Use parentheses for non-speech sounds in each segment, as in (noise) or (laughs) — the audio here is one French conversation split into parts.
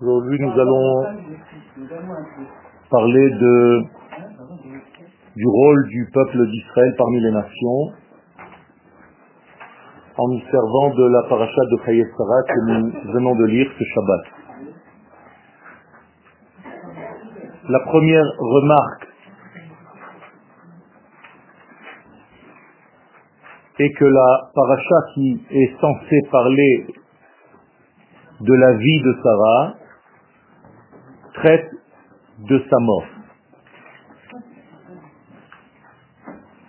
Aujourd'hui, nous allons parler de, du rôle du peuple d'Israël parmi les nations en nous servant de la paracha de Chayesara que nous venons de lire ce Shabbat. La première remarque est que la paracha qui est censée parler de la vie de Sarah traite de sa mort.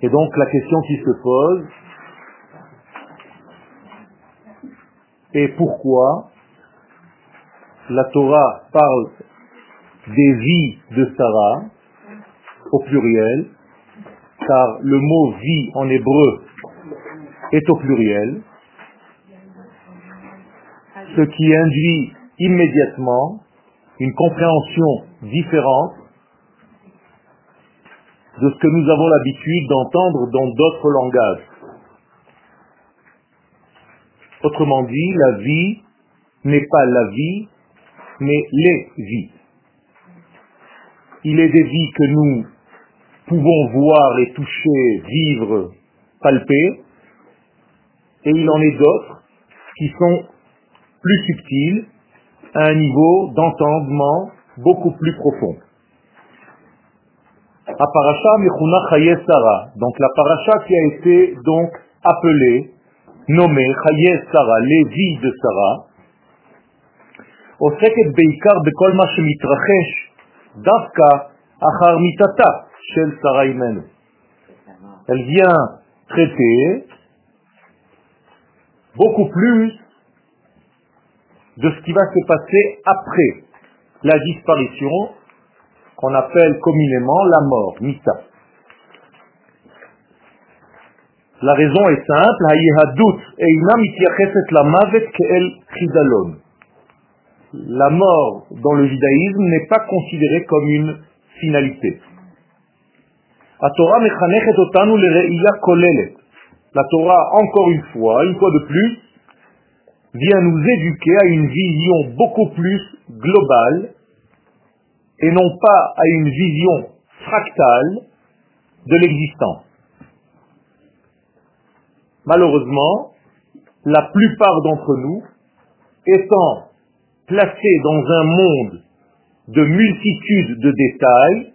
Et donc la question qui se pose est pourquoi la Torah parle des vies de Sarah au pluriel, car le mot vie en hébreu est au pluriel, ce qui induit immédiatement une compréhension différente de ce que nous avons l'habitude d'entendre dans d'autres langages. Autrement dit, la vie n'est pas la vie, mais les vies. Il est des vies que nous pouvons voir et toucher, vivre, palper, et il en est d'autres qui sont plus subtiles, à un niveau d'entendement beaucoup plus profond. La paracha Mechuna Sarah, donc la paracha qui a été donc appelée, nommée Chaye Sarah, les vies de Sarah, עוסקת בעיקר בכל מה שמתרחש דווקא אחר מיתתה של שרה אימנו. Elle vient traiter beaucoup plus de ce qui va se passer après la disparition qu'on appelle communément la mort, Mita. La raison est simple, la mort dans le judaïsme n'est pas considérée comme une finalité. La Torah, encore une fois, une fois de plus, vient nous éduquer à une vision beaucoup plus globale et non pas à une vision fractale de l'existence. Malheureusement, la plupart d'entre nous, étant placés dans un monde de multitudes de détails,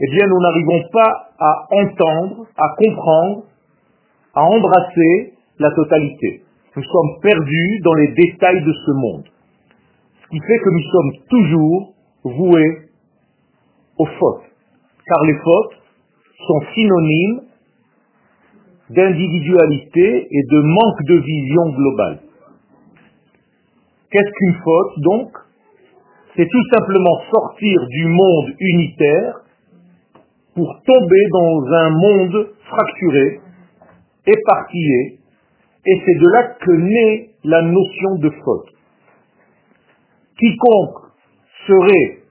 eh bien nous n'arrivons pas à entendre, à comprendre, à embrasser la totalité. Nous sommes perdus dans les détails de ce monde. Ce qui fait que nous sommes toujours voués aux fautes. Car les fautes sont synonymes d'individualité et de manque de vision globale. Qu'est-ce qu'une faute donc? C'est tout simplement sortir du monde unitaire pour tomber dans un monde fracturé, éparpillé, et c'est de là que naît la notion de faute. Quiconque serait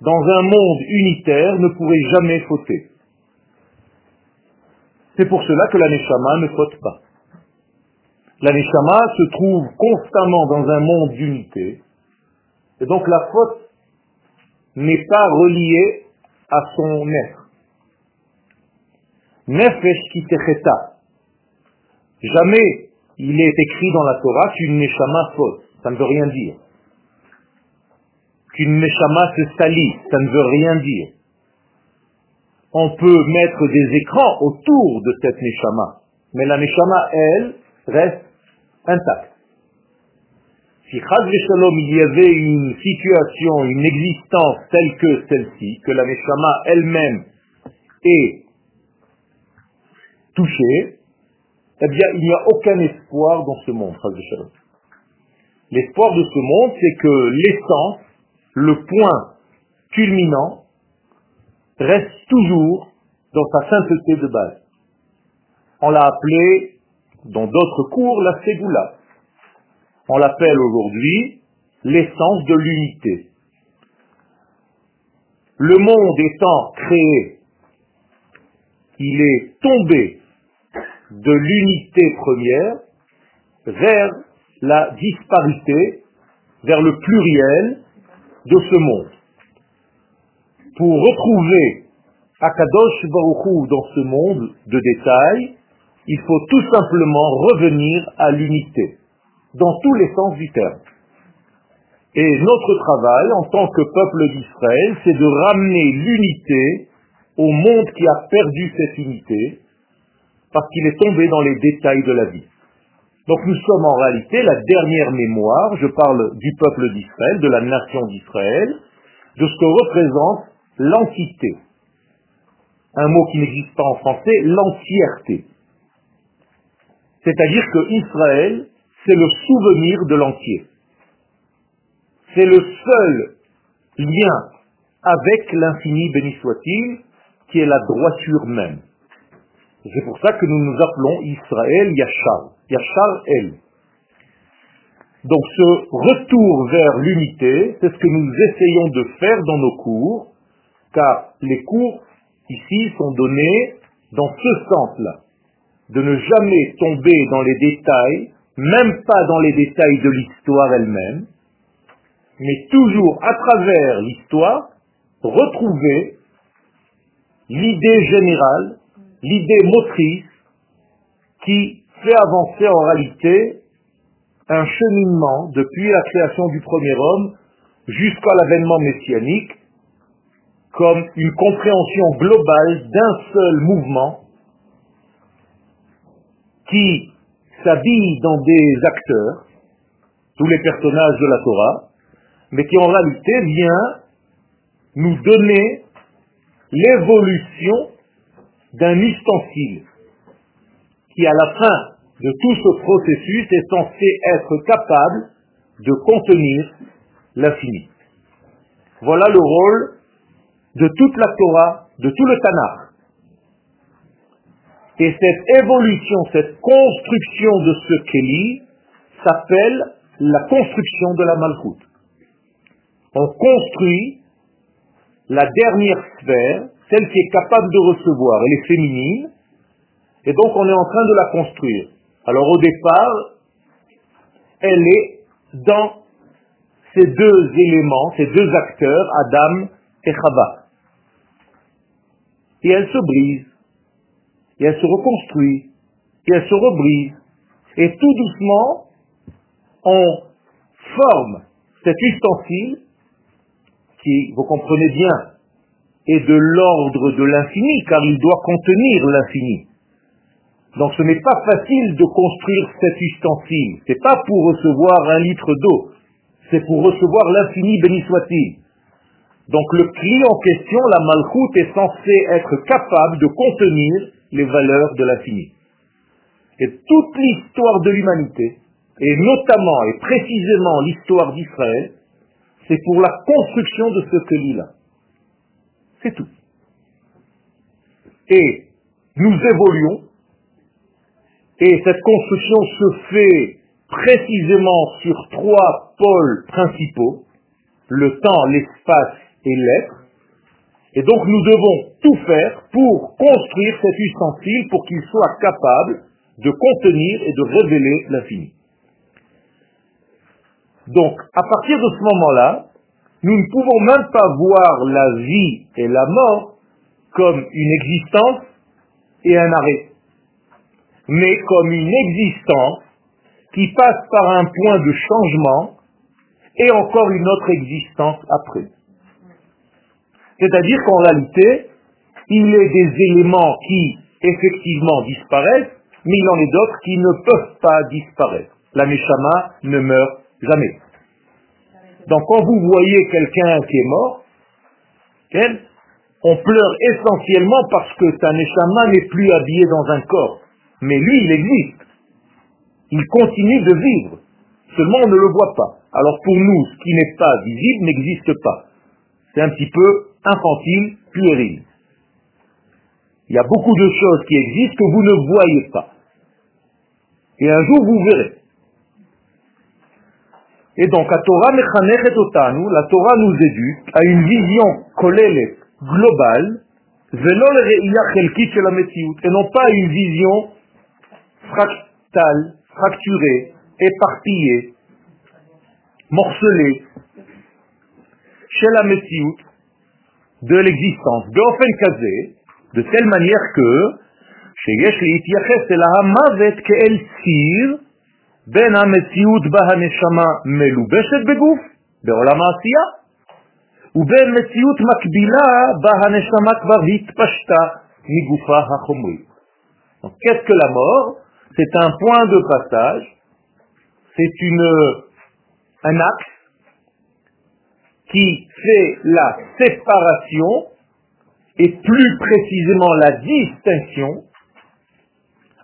dans un monde unitaire ne pourrait jamais fauter. C'est pour cela que la ne faute pas. La se trouve constamment dans un monde d'unité, et donc la faute n'est pas reliée à son être. Nefesh kitecheta, Jamais il est écrit dans la Torah qu'une neshama faute. Ça ne veut rien dire. Qu'une neshama se salit. Ça ne veut rien dire. On peut mettre des écrans autour de cette neshama. Mais la neshama, elle, reste intacte. Si Shalom, il y avait une situation, une existence telle que celle-ci, que la neshama elle-même est touchée, eh bien, il n'y a aucun espoir dans ce monde, L'espoir de ce monde, c'est que l'essence, le point culminant, reste toujours dans sa sainteté de base. On l'a appelé, dans d'autres cours, la Ségoula. On l'appelle aujourd'hui l'essence de l'unité. Le monde étant créé, il est tombé de l'unité première vers la disparité, vers le pluriel de ce monde. Pour retrouver Akadosh Baruchou dans ce monde de détails, il faut tout simplement revenir à l'unité, dans tous les sens du terme. Et notre travail en tant que peuple d'Israël, c'est de ramener l'unité au monde qui a perdu cette unité, parce qu'il est tombé dans les détails de la vie. Donc nous sommes en réalité la dernière mémoire, je parle du peuple d'Israël, de la nation d'Israël, de ce que représente l'entité. Un mot qui n'existe pas en français, l'entièreté. C'est-à-dire que Israël, c'est le souvenir de l'entier. C'est le seul lien avec l'infini, béni soit-il, qui est la droiture même. C'est pour ça que nous nous appelons Israël Yachar. Yachar El. Donc ce retour vers l'unité, c'est ce que nous essayons de faire dans nos cours, car les cours ici sont donnés dans ce sens-là, de ne jamais tomber dans les détails, même pas dans les détails de l'histoire elle-même, mais toujours à travers l'histoire, retrouver l'idée générale, l'idée motrice qui fait avancer en réalité un cheminement depuis la création du premier homme jusqu'à l'avènement messianique comme une compréhension globale d'un seul mouvement qui s'habille dans des acteurs, tous les personnages de la Torah, mais qui en réalité vient nous donner l'évolution d'un ustensile qui, à la fin de tout ce processus, est censé être capable de contenir l'infini. Voilà le rôle de toute la Torah, de tout le Tanakh. Et cette évolution, cette construction de ce Kéli s'appelle la construction de la Malchoute. On construit la dernière sphère, celle qui est capable de recevoir, elle est féminine, et donc on est en train de la construire. Alors au départ, elle est dans ces deux éléments, ces deux acteurs, Adam et Chava. Et elle se brise, et elle se reconstruit, et elle se rebrise, et tout doucement, on forme cet ustensile qui, vous comprenez bien, est de l'ordre de l'infini, car il doit contenir l'infini. Donc ce n'est pas facile de construire cet ustensile. C'est pas pour recevoir un litre d'eau. C'est pour recevoir l'infini, béni soit-il. Donc le cri en question, la malchoute, est censé être capable de contenir les valeurs de l'infini. Et toute l'histoire de l'humanité, et notamment et précisément l'histoire d'Israël, c'est pour la construction de ce que là. C'est tout. Et nous évoluons, et cette construction se fait précisément sur trois pôles principaux, le temps, l'espace et l'être. Et donc nous devons tout faire pour construire cet ustensile pour qu'il soit capable de contenir et de révéler l'infini. Donc, à partir de ce moment-là, nous ne pouvons même pas voir la vie et la mort comme une existence et un arrêt, mais comme une existence qui passe par un point de changement et encore une autre existence après. C'est-à-dire qu'en réalité, il est des éléments qui effectivement disparaissent, mais il en est d'autres qui ne peuvent pas disparaître. La Neshama ne meurt jamais. Donc quand vous voyez quelqu'un qui est mort, on pleure essentiellement parce que sa Neshama n'est plus habillé dans un corps. Mais lui, il existe. Il continue de vivre. Seulement on ne le voit pas. Alors pour nous, ce qui n'est pas visible n'existe pas. C'est un petit peu infantile, puéril. Il y a beaucoup de choses qui existent que vous ne voyez pas. Et un jour vous verrez. Et donc, la Torah la Torah nous éduque à une vision globale, et non pas une vision fractale, fracturée, éparpillée, morcelée, chez la Messiout de l'existence. De telle manière que, chez Yesh, בין המציאות בה הנשמה מלובשת בגוף, בעולם העשייה, ובין מציאות מקבילה בה הנשמה כבר התפשטה מגופה החומרי. Qu'est-ce que la mort C'est un point de passage, c'est une, un axe qui fait la séparation et plus précisément la distinction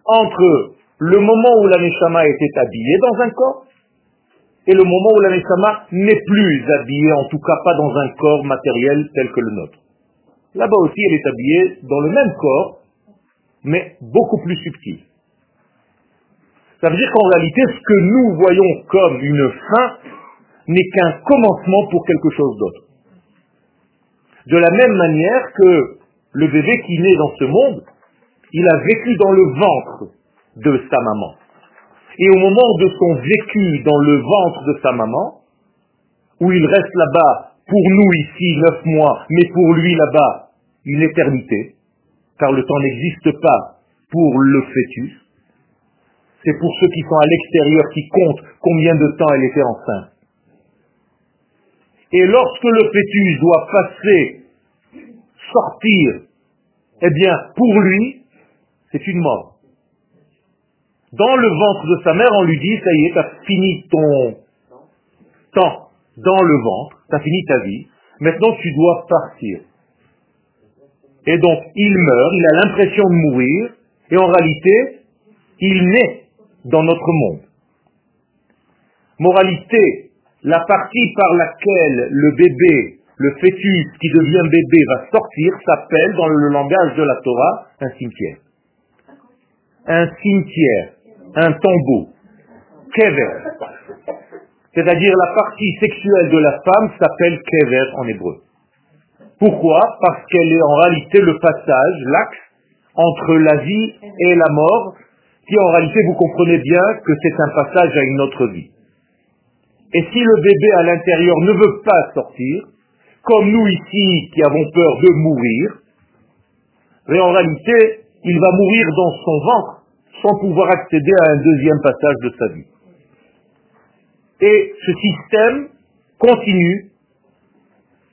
entre le moment où la Neshama était habillée dans un corps et le moment où la Neshama n'est plus habillée, en tout cas pas dans un corps matériel tel que le nôtre. Là-bas aussi, elle est habillée dans le même corps, mais beaucoup plus subtil. Ça veut dire qu'en réalité, ce que nous voyons comme une fin n'est qu'un commencement pour quelque chose d'autre. De la même manière que le bébé qui naît dans ce monde, il a vécu dans le ventre de sa maman. Et au moment de son vécu dans le ventre de sa maman, où il reste là-bas, pour nous ici, neuf mois, mais pour lui là-bas, une éternité, car le temps n'existe pas pour le fœtus, c'est pour ceux qui sont à l'extérieur qui comptent combien de temps elle était enceinte. Et lorsque le fœtus doit passer, sortir, eh bien, pour lui, c'est une mort. Dans le ventre de sa mère, on lui dit, ça y est, tu as fini ton temps dans le ventre, tu as fini ta vie, maintenant tu dois partir. Et donc, il meurt, il a l'impression de mourir, et en réalité, il naît dans notre monde. Moralité, la partie par laquelle le bébé, le fœtus qui devient bébé va sortir s'appelle dans le langage de la Torah un cimetière. Un cimetière, un tombeau, kever. C'est-à-dire la partie sexuelle de la femme s'appelle kever en hébreu. Pourquoi? Parce qu'elle est en réalité le passage, l'axe entre la vie et la mort, qui en réalité vous comprenez bien que c'est un passage à une autre vie. Et si le bébé à l'intérieur ne veut pas sortir, comme nous ici qui avons peur de mourir, mais en réalité, il va mourir dans son ventre sans pouvoir accéder à un deuxième passage de sa vie. Et ce système continue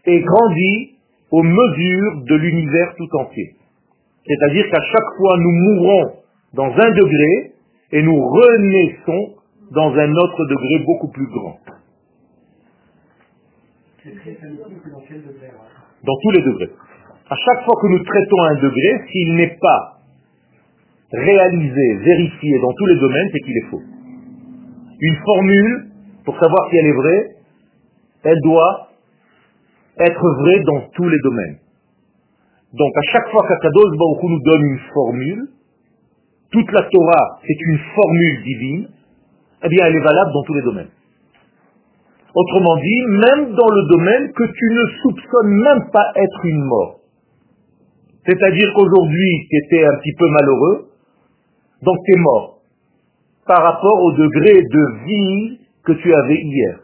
et grandit aux mesures de l'univers tout entier. C'est-à-dire qu'à chaque fois, nous mourons dans un degré et nous renaissons dans un autre degré beaucoup plus grand. Dans tous les degrés. À chaque fois que nous traitons un degré, s'il n'est pas réalisé, vérifié dans tous les domaines, c'est qu'il est faux. Une formule, pour savoir si elle est vraie, elle doit être vraie dans tous les domaines. Donc à chaque fois qu'Akadosh Baruch nous donne une formule, toute la Torah, c'est une formule divine, eh bien elle est valable dans tous les domaines. Autrement dit, même dans le domaine que tu ne soupçonnes même pas être une mort. C'est-à-dire qu'aujourd'hui, tu étais un petit peu malheureux, donc tu es mort par rapport au degré de vie que tu avais hier.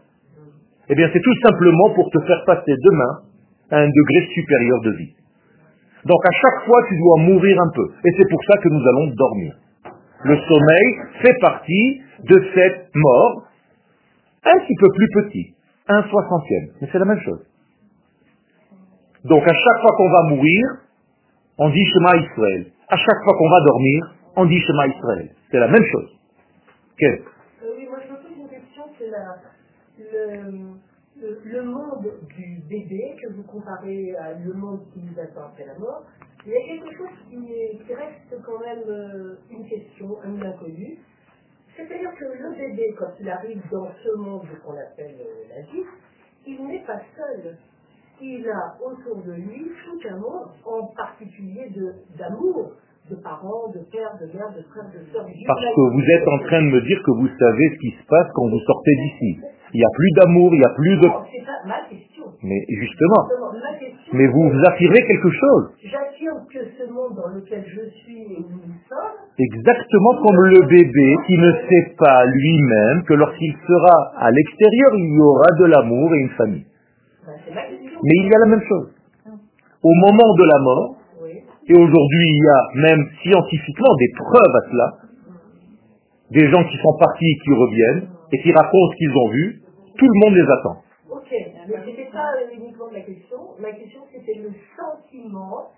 Eh bien, c'est tout simplement pour te faire passer demain à un degré supérieur de vie. Donc à chaque fois, tu dois mourir un peu. Et c'est pour ça que nous allons dormir. Le sommeil fait partie de cette mort un petit peu plus petit, un soixantième, mais c'est la même chose. Donc à chaque fois qu'on va mourir, on dit Shema Israël. À chaque fois qu'on va dormir, on dit Shema Israël. C'est la même chose. Euh, Oui, moi je me pose une question, c'est le, le, monde du bébé que vous comparez à le monde qui nous attend après la mort. Il y a quelque chose qui, reste quand même euh, une question, un inconnu. C'est-à-dire que le bébé, quand il arrive dans ce monde qu'on appelle euh, la vie, il n'est pas seul. Il a autour de lui tout un monde, en particulier d'amour, de, parents, de pères, de mères, de frères, de sœurs. Parce que vous êtes en train de me dire que vous savez ce qui se passe quand vous sortez d'ici. Il n'y a plus d'amour, il n'y a plus de... c'est pas ma question. Mais justement. Ma question, Mais vous, vous affirmez quelque chose. J'affirme que ce monde dans lequel je suis et où nous sommes, Exactement comme le bébé qui ne sait pas lui-même que lorsqu'il sera à l'extérieur, il y aura de l'amour et une famille. ben, ma. Mais il y a la même chose. Au moment de la mort. Et aujourd'hui il y a même scientifiquement des preuves à cela, des gens qui sont partis et qui reviennent, et qui racontent ce qu'ils ont vu, tout le monde les attend. Ok, mais c'était pas uniquement ma question. Ma question c'était le sentiment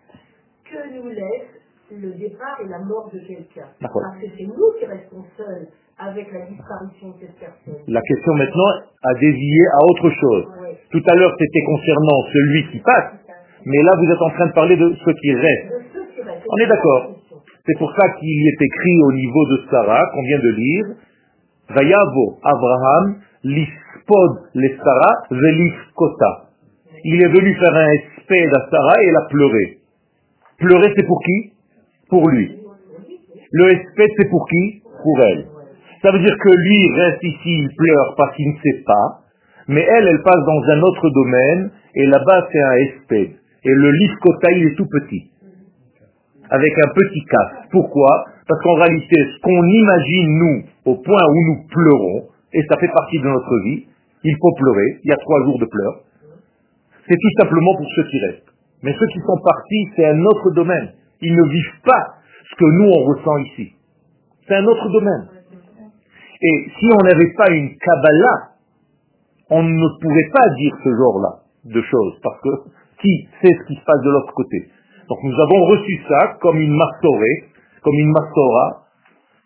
que nous laisse le départ et la mort de quelqu'un. Parce que c'est nous qui restons seuls avec la disparition de cette personne. La question maintenant a dévié à autre chose. Ouais. Tout à l'heure c'était concernant celui qui passe, mais là vous êtes en train de parler de ce qui reste. On est d'accord. C'est pour ça qu'il est écrit au niveau de Sarah, qu'on vient de lire, Vayavo Abraham lispod les Sarah velifkota. Il est venu faire un espède à Sarah et elle a pleuré. Pleurer c'est pour qui? Pour lui. Le espède c'est pour qui? Pour elle. Ça veut dire que lui reste ici, il pleure parce qu'il ne sait pas, mais elle, elle passe dans un autre domaine, et là-bas c'est un espède. Et le lifkota, il est tout petit avec un petit casse. Pourquoi? Parce qu'en réalité, ce qu'on imagine, nous, au point où nous pleurons, et ça fait partie de notre vie, il faut pleurer, il y a trois jours de pleurs, c'est tout simplement pour ceux qui restent. Mais ceux qui sont partis, c'est un autre domaine. Ils ne vivent pas ce que nous, on ressent ici. C'est un autre domaine. Et si on n'avait pas une Kabbalah, on ne pourrait pas dire ce genre-là de choses, parce que qui sait ce qui se passe de l'autre côté donc nous avons reçu ça comme une mastorée, comme une mastora,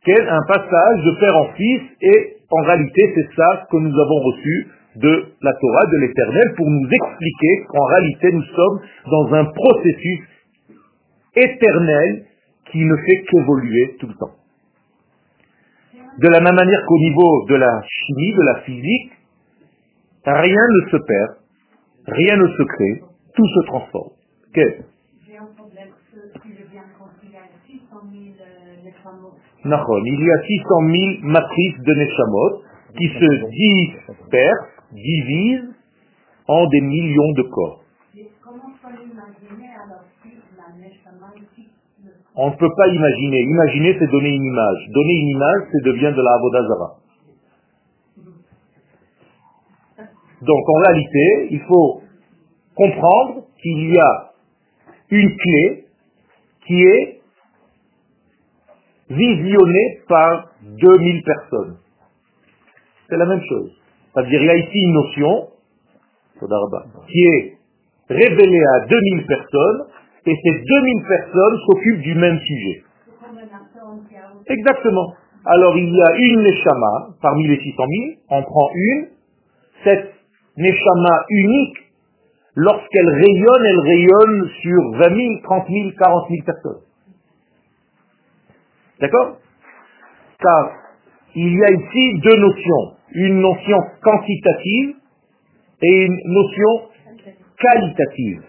quel un passage de père en fils, et en réalité c'est ça que nous avons reçu de la Torah, de l'éternel, pour nous expliquer qu'en réalité nous sommes dans un processus éternel qui ne fait qu'évoluer tout le temps. De la même manière qu'au niveau de la chimie, de la physique, rien ne se perd, rien ne se crée, tout se transforme. Qu'est-ce J'ai un problème, ce- si j'ai bien compris, il y a 600 000 euh, Neshamot. Nachon, il y a 600 000 matrices de Neshamot qui se dispersent, divisent en des millions de corps. On ne peut pas imaginer. Imaginer, c'est donner une image. Donner une image, c'est devient de la Avodazara. Donc, en réalité, il faut comprendre qu'il y a une clé qui est visionnée par 2000 personnes. C'est la même chose. C'est-à-dire, il y a ici une notion, qui est révélée à 2000 personnes, et ces 2000 personnes s'occupent du même sujet. Exactement. Alors il y a une Neshama, parmi les 600 000, on prend une, cette Neshama unique, lorsqu'elle rayonne, elle rayonne sur 20 000, 30 000, 40 000 personnes. D'accord? Car il y a ici deux notions. Une notion quantitative et une notion qualitative.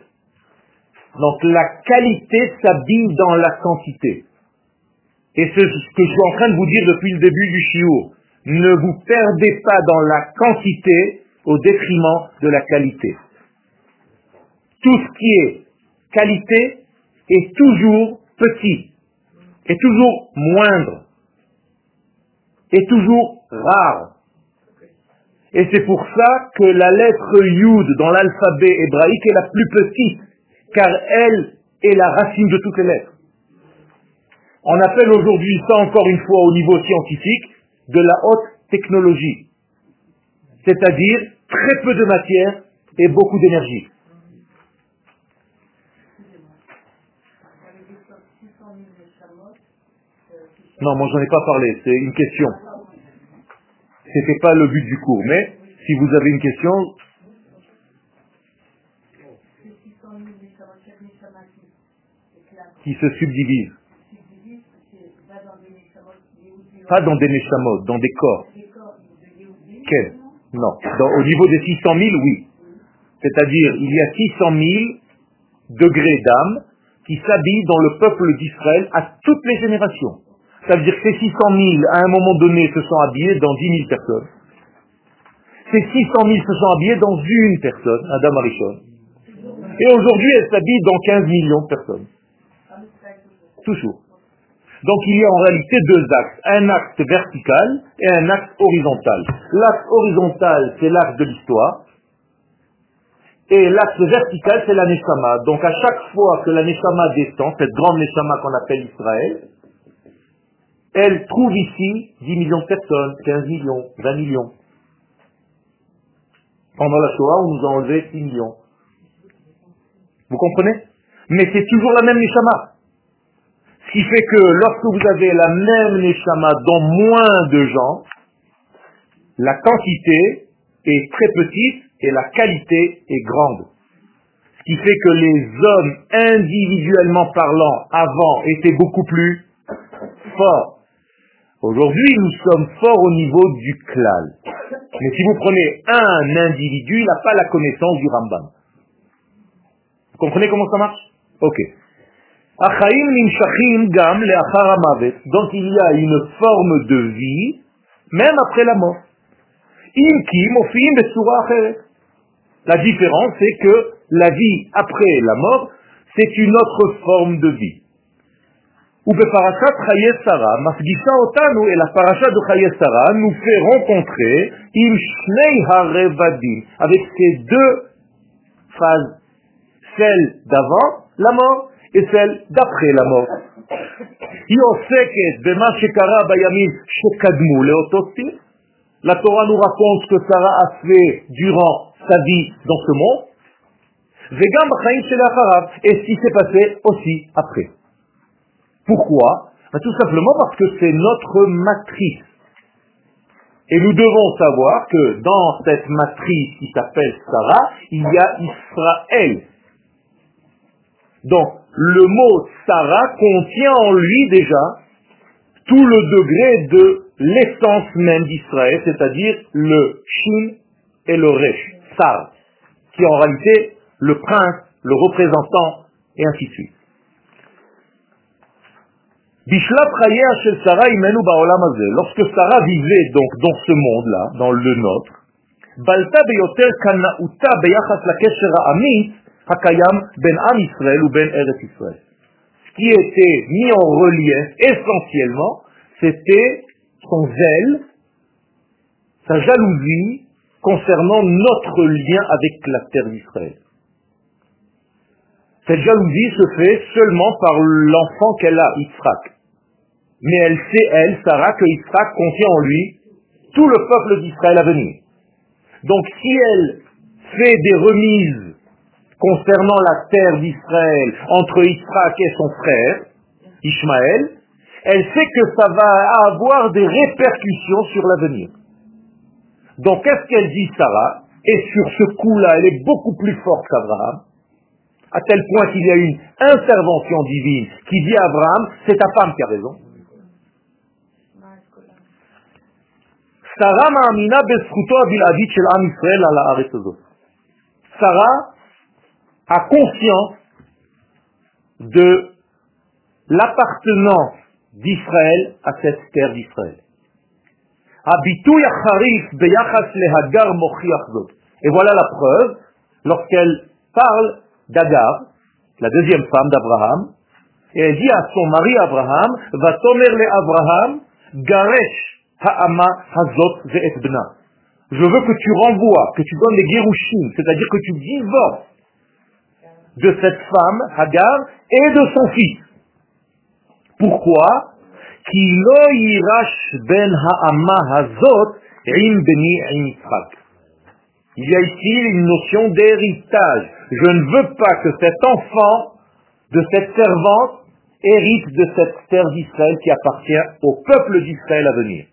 Donc la qualité s'habille dans la quantité. Et c'est ce que je suis en train de vous dire depuis le début du chiour. Ne vous perdez pas dans la quantité au détriment de la qualité. Tout ce qui est qualité est toujours petit, est toujours moindre, est toujours rare. Et c'est pour ça que la lettre Yud dans l'alphabet hébraïque est la plus petite, car elle est la racine de toutes les lettres. On appelle aujourd'hui ça encore une fois au niveau scientifique de la haute technologie. C'est-à-dire très peu de matière et beaucoup d'énergie. Ça veut dire que 600 000 Neshamot, euh, qui Non, moi j'en ai pas parlé, c'est une question. C'était pas le but du cours, mais si vous avez une question, c'est 600 000 Neshamot, chaque Neshama qui se subdivise. Pas dans des neshamot, dans des corps. Quel? Non. Au niveau des 600 000, oui. C'est-à-dire, il y a 600 000 degrés d'âme qui s'habillent dans le peuple d'Israël à toutes les générations. Ça veut dire que ces 600 000, à un moment donné, se sont habillés dans 10 000 personnes. Ces 600 000 se sont habillés dans une personne, Adam Arishon. Et aujourd'hui, elle s'habille dans 15 millions de personnes. Toujours. Donc il y a en réalité deux axes. Un axe vertical et un axe horizontal. L'axe horizontal, c'est l'axe de l'histoire. Et l'axe vertical, c'est la Neshama. Donc à chaque fois que la Neshama descend, cette grande Neshama qu'on appelle Israël, elle trouve ici 10 millions de personnes, 15 millions, 20 millions. Pendant la Shoah, on nous a enlevé 6 millions. Vous comprenez? Mais c'est toujours la même Neshama. Ce qui fait que lorsque vous avez la même Neshama dans moins de gens, la quantité est très petite et la qualité est grande. Ce qui fait que les hommes, individuellement parlant, avant, étaient beaucoup plus forts. Aujourd'hui, nous sommes forts au niveau du klal. Mais si vous prenez un individu, il n'a pas la connaissance du Rambam. Vous comprenez comment ça marche? Ok. Donc il y a une forme de vie, même après la mort. La différence, c'est que la vie après la mort, c'est une autre forme de vie. Et la paracha de Chaye Sarah nous fait rencontrer avec ces deux phases, celle d'avant la mort et celle d'après la mort. La Torah nous raconte ce que Sarah a fait durant sa vie dans ce monde, et ce qui s'est passé aussi après. Pourquoi ben, Tout simplement parce que c'est notre matrice. Et nous devons savoir que dans cette matrice qui s'appelle Sarah, il y a Israël. Donc, le mot Sarah contient en lui déjà tout le degré de l'essence même d'Israël, c'est-à-dire le Shin et le Resh, Sar, qui est en réalité le prince, le représentant, et ainsi de suite. Lorsque Sarah vivait donc dans ce monde-là, dans le nôtre, Israël Israël. Ce qui était mis en relief essentiellement, c'était son zèle, sa jalousie concernant notre lien avec la terre d'Israël. Cette jalousie se fait seulement par l'enfant qu'elle a, Yitzhak. Mais elle sait, elle, Sarah, que Yitzhak contient en lui tout le peuple d'Israël à venir. Donc si elle fait des remises concernant la terre d'Israël entre Yitzhak et son frère, Ishmaël, elle sait que ça va avoir des répercussions sur l'avenir. Donc qu'est-ce qu'elle dit Sarah? Et sur ce coup-là, elle est beaucoup plus forte qu'Abraham, à tel point qu'il y a une intervention divine qui dit à Abraham, c'est ta femme qui a raison. Sarah ma'amina Sarah a conscience de l'appartenance d'Israël à cette terre d'Israël. Et voilà la preuve, lorsqu'elle parle d'Agar, la deuxième femme d'Abraham, et elle dit à son mari Abraham, va tomer le Abraham, garesh ha'ama hazot bna. Je veux que tu renvoies, que tu donnes les gerushim, c'est-à-dire que tu divorces de cette femme, Hagar, et de son fils. Pourquoi? Ben Il y a ici une notion d'héritage. Je ne veux pas que cet enfant de cette servante hérite de cette terre d'Israël qui appartient au peuple d'Israël à venir.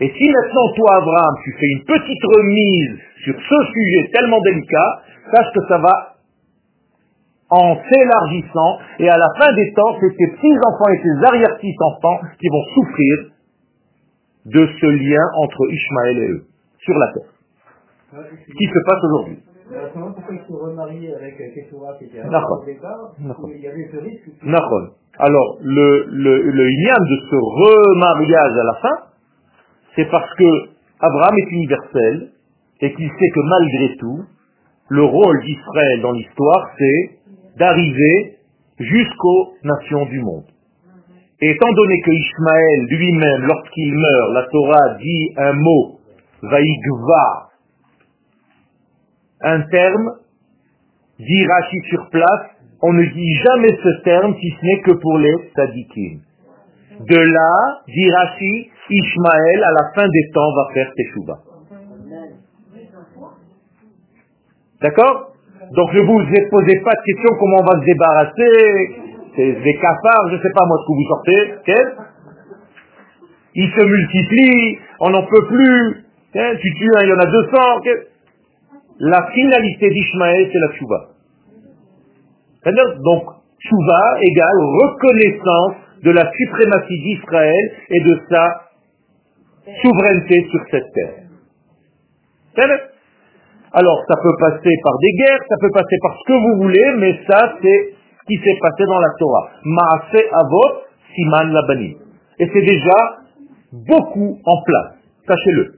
Et si maintenant toi, Abraham, tu fais une petite remise sur ce sujet tellement délicat, sache que ça va en s'élargissant, et à la fin des temps, c'est tes petits-enfants et tes arrière-petits-enfants qui vont souffrir de ce lien entre Ishmaël et eux, sur la terre. Ce qui se passe aujourd'hui. Alors, le, le, le de ce remariage à la fin, c'est parce que Abraham est universel et qu'il sait que malgré tout, le rôle d'Israël dans l'histoire, c'est d'arriver jusqu'aux nations du monde. Et étant donné que Ishmaël lui-même, lorsqu'il meurt, la Torah dit un mot, vaïgva, un terme, dit sur place, on ne dit jamais ce terme si ce n'est que pour les tzadikim. De là, dit Ishmaël, à la fin des temps, va faire Teshuvah. D'accord? Donc je vous ai posé pas de question comment on va se débarrasser, des cafards, je ne sais pas moi ce que vous sortez, Ils se multiplient, on n'en peut plus, tu tues un, il y en a 200, La finalité d'Ishmaël, c'est la Tchouva. Donc, Tchouva égale reconnaissance de la suprématie d'Israël et de sa souveraineté sur cette terre. Alors, ça peut passer par des guerres, ça peut passer par ce que vous voulez, mais ça, c'est ce qui s'est passé dans la Torah. Maase avot siman labani. Et c'est déjà beaucoup en place, sachez-le.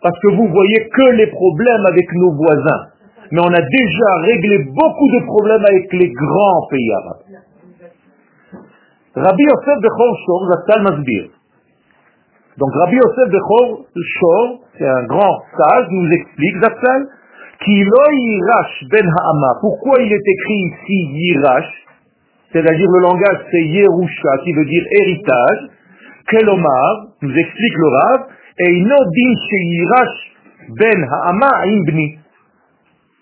Parce que vous voyez que les problèmes avec nos voisins. Mais on a déjà réglé beaucoup de problèmes avec les grands pays arabes. Rabbi Masbir. Donc Rabbi Yosef Bechor Shor, c'est un grand sage, nous explique, Zatzal, qui Yirash ben Ha'ama. Pourquoi il est écrit ici Yirash? C'est-à-dire le langage c'est Yerusha, qui veut dire héritage. Kelomar, nous explique le Rav, et Inodin Yirash ben Ha'ama Imbni.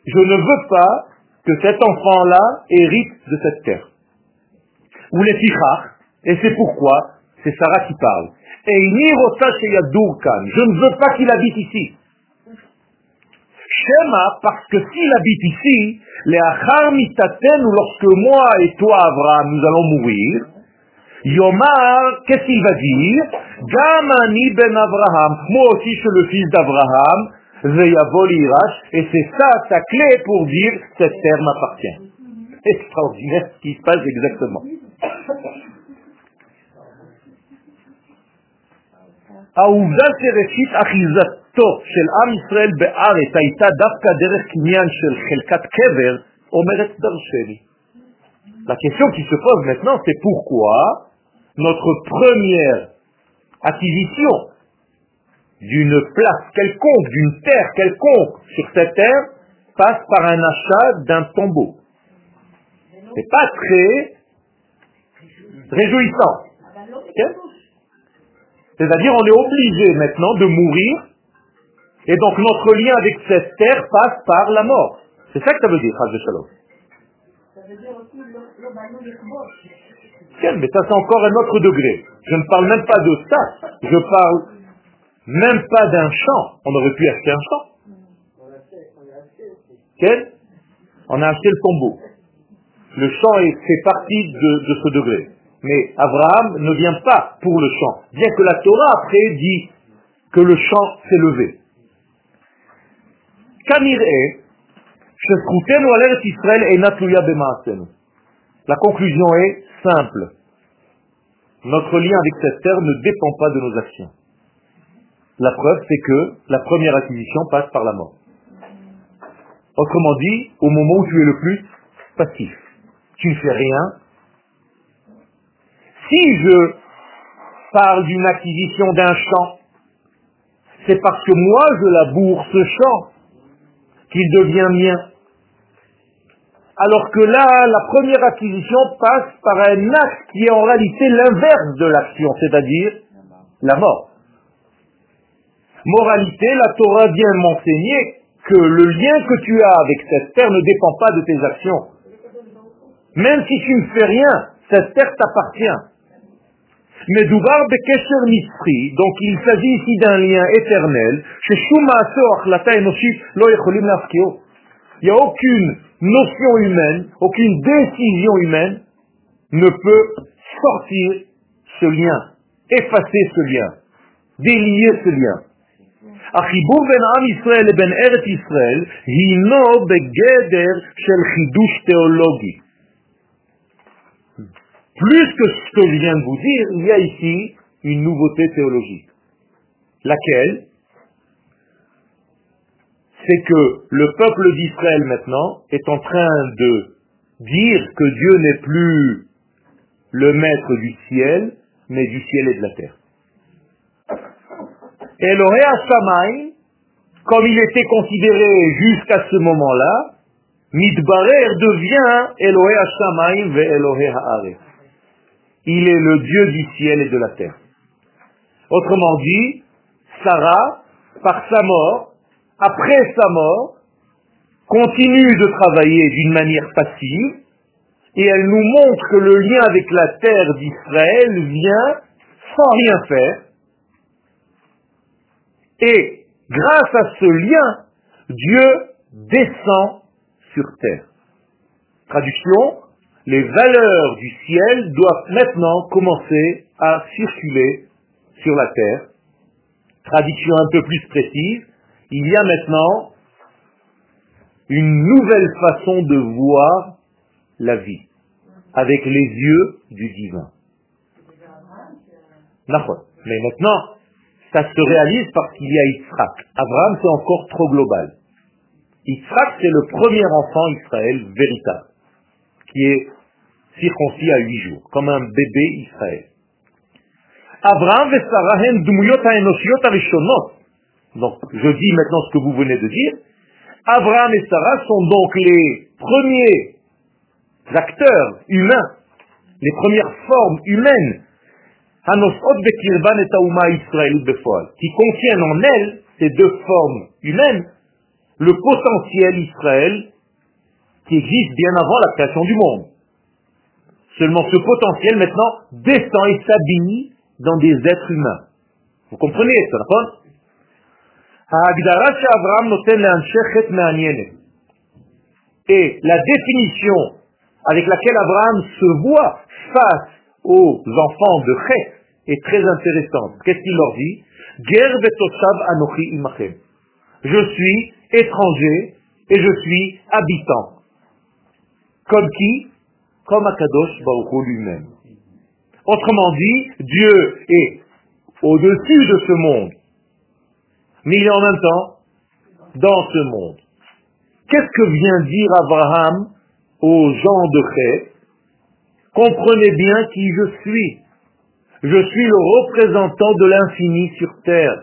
Je ne veux pas que cet enfant-là hérite de cette terre ou les et c'est pourquoi, c'est Sarah qui parle. Et je ne veux pas qu'il habite ici. Shema, parce que s'il habite ici, les ou lorsque moi et toi, Abraham, nous allons mourir, Yomar, qu'est-ce qu'il va dire? Gamani ben Abraham, moi aussi je suis le fils d'Abraham, et c'est ça ta clé pour dire cette terre m'appartient. (laughs) Extraordinaire ce qui se passe exactement. העובדה שראשית אחיזתו של עם ישראל בארץ הייתה דווקא דרך קניין של חלקת קבר, אומרת דרשני. La question qui se pose maintenant, c'est pourquoi notre première acquisition d'une place quelconque, d'une terre quelconque sur cette terre, passe par un achat d'un tombeau. C'est pas très réjouissant. C'est-à-dire, on est obligé maintenant de mourir, et donc notre lien avec cette terre passe par la mort. C'est ça que ça veut dire, Haz Shalom. Ça veut dire aussi mais ça c'est encore un autre degré. Je ne parle même pas de ça. Je parle même pas d'un champ. On aurait pu acheter un champ. Quel? On a acheté le tombeau. Le champ fait partie de ce degré. Mais Abraham ne vient pas pour le chant, bien que la Torah après dit que le chant s'est levé. La conclusion est simple. Notre lien avec cette terre ne dépend pas de nos actions. La preuve, c'est que la première acquisition passe par la mort. Autrement dit, au moment où tu es le plus passif, tu ne fais rien, si je parle d'une acquisition d'un champ, c'est parce que moi je laboure ce champ qu'il devient mien. Alors que là, la première acquisition passe par un acte qui est en réalité l'inverse de l'action, c'est-à-dire la mort. Moralité, la Torah vient m'enseigner que le lien que tu as avec cette terre ne dépend pas de tes actions. Même si tu ne fais rien, cette terre t'appartient donc il s'agit ici d'un lien éternel, chez Il n'y a aucune notion humaine, aucune décision humaine ne peut sortir ce lien, effacer ce lien, délier ce lien. החיבור בין עם ישראל לבין ארץ ישראל הינו בגדר של חידוש תיאולוגי. Plus que ce que je viens de vous dire, il y a ici une nouveauté théologique. Laquelle? C'est que le peuple d'Israël maintenant est en train de dire que Dieu n'est plus le maître du ciel, mais du ciel et de la terre. Elohé Samaï, comme il était considéré jusqu'à ce moment-là, Midbarer devient Elohé Samaï ve Elohé Haaretz. Il est le Dieu du ciel et de la terre. Autrement dit, Sarah, par sa mort, après sa mort, continue de travailler d'une manière passive, et elle nous montre que le lien avec la terre d'Israël vient sans rien faire, et grâce à ce lien, Dieu descend sur terre. Traduction, les valeurs du ciel doivent maintenant commencer à circuler sur la terre. Traduction un peu plus précise, il y a maintenant une nouvelle façon de voir la vie, avec les yeux du divin. Mais maintenant, ça se réalise parce qu'il y a Yitzhak. Abraham, c'est encore trop global. Yitzhak, c'est le premier enfant Israël véritable, qui est circoncis à huit jours, comme un bébé Israël. Abraham et Sarah Donc, je dis maintenant ce que vous venez de dire. Abraham et Sarah sont donc les premiers acteurs humains, les premières formes humaines qui contiennent en elles, ces deux formes humaines, le potentiel Israël qui existe bien avant la création du monde. Seulement ce potentiel maintenant descend et s'habille dans des êtres humains. Vous comprenez ça, d'accord et la définition avec laquelle Abraham se voit face aux enfants de Chet est très intéressante. Qu'est-ce qu'il leur dit Je suis étranger et je suis habitant. Comme qui? Comme Akadosh Baruch lui-même. Autrement dit, Dieu est au-dessus de ce monde, mais il est en même temps dans ce monde. Qu'est-ce que vient dire Abraham aux gens de Chet Comprenez bien qui je suis. Je suis le représentant de l'infini sur terre.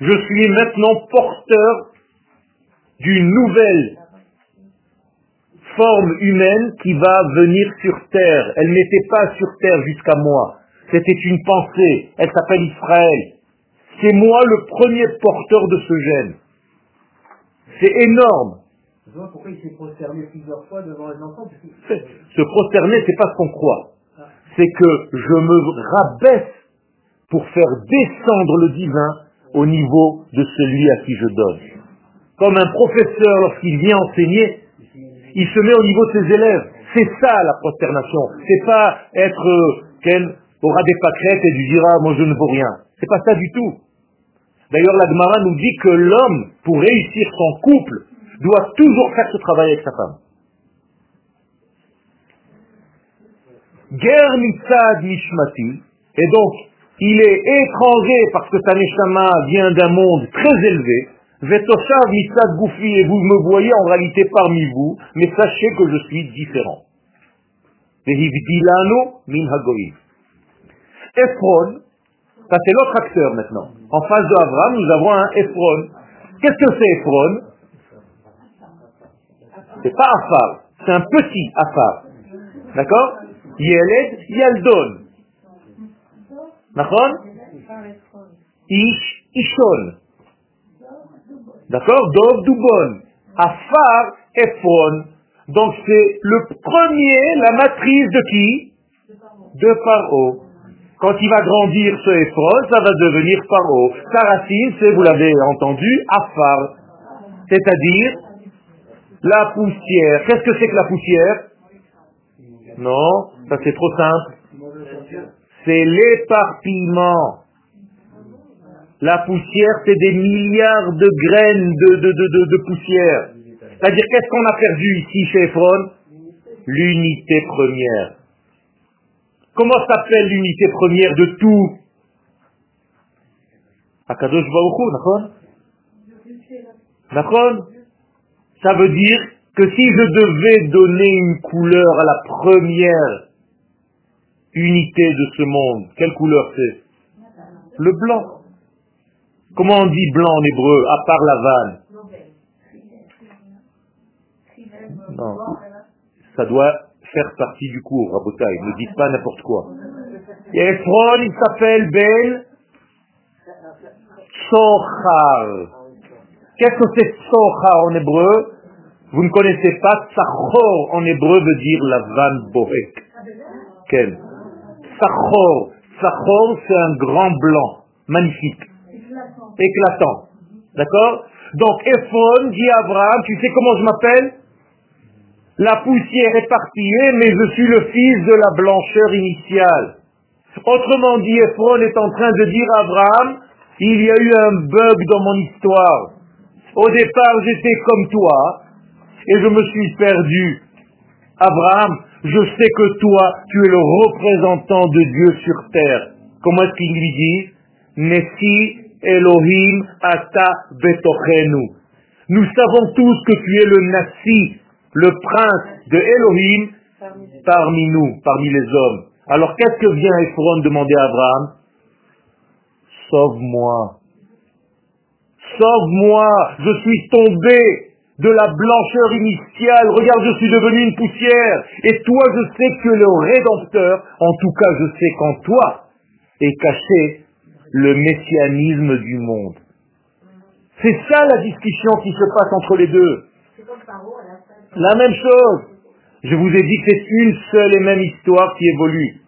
Je suis maintenant porteur d'une nouvelle forme humaine qui va venir sur terre. Elle n'était pas sur terre jusqu'à moi. C'était une pensée. Elle s'appelle Israël. C'est moi le premier porteur de ce gène. C'est énorme. Pourquoi il s'est prosterné plusieurs fois devant les enfants Se prosterner, c'est pas ce qu'on croit. C'est que je me rabaisse pour faire descendre le divin au niveau de celui à qui je donne. Comme un professeur, lorsqu'il vient enseigner, il se met au niveau de ses élèves. C'est ça la prosternation. C'est pas être euh, aura des pâquerettes et lui dira moi je ne vaux rien. C'est pas ça du tout. D'ailleurs, la Gemara nous dit que l'homme, pour réussir son couple, doit toujours faire ce travail avec sa femme. Guerre mitzad mishmati, et donc il est étranger parce que sa vient d'un monde très élevé, vetoshav mitzad goufi, et vous me voyez en réalité parmi vous, mais sachez que je suis différent. Min. Ephron, ça c'est l'autre acteur maintenant. En face de Abraham, nous avons un Ephron. Qu'est-ce que c'est Ephron? C'est pas Afar, c'est un petit Afar. D'accord? Yeled Yaldon. D'accord? Ish Ishon. D'accord Dov Dubon. Afar Ephron. Donc c'est le premier, la matrice de qui De Paro. Quand il va grandir ce Ephron, ça va devenir Paro. Sa racine, c'est, vous l'avez entendu, Afar. C'est-à-dire la poussière. Qu'est-ce que c'est que la poussière Non, ça c'est trop simple. C'est l'éparpillement. La poussière, c'est des milliards de graines de, poussière. C'est-à-dire, qu'est-ce qu'on a perdu ici chez Ephron? L'unité première. Comment s'appelle l'unité première de tout? Akadosh Baruch D'accord Ça veut dire que si je devais donner une couleur à la première unité de ce monde, quelle couleur c'est? Le blanc. Comment on dit blanc en hébreu, à part la vanne Non. Ça doit faire partie du cours, Rabotaï. Ne dites pas n'importe quoi. Et Ephron, il s'appelle Ben Sochar. Qu'est-ce que c'est Sochar en hébreu? Vous ne connaissez pas Sachor en hébreu veut dire la vanne bohek. Quel Sachor. Sachor, c'est un grand blanc, magnifique, éclatant. D'accord? Donc Ephron dit à Abraham, tu sais comment je m'appelle? La poussière est partie, mais je suis le fils de la blancheur initiale. Autrement dit, Ephron est en train de dire à Abraham, il y a eu un bug dans mon histoire. Au départ, j'étais comme toi, et je me suis perdu. Abraham, je sais que toi, tu es le représentant de Dieu sur terre. Comment est-ce qu'il lui dit? Nessi Elohim ata betochenu. Nous savons tous que tu es le Nassi, le prince de Elohim parmi nous, parmi les hommes. Alors qu'est-ce que vient Ephron demander à Abraham? Sauve-moi. Sauve-moi. Je suis tombé de la blancheur initiale. Regarde, je suis devenu une poussière. Et toi, je sais que le Rédempteur, en tout cas, je sais qu'en toi est caché le messianisme du monde. C'est ça la discussion qui se passe entre les deux. La même chose. Je vous ai dit que c'est une seule et même histoire qui évolue.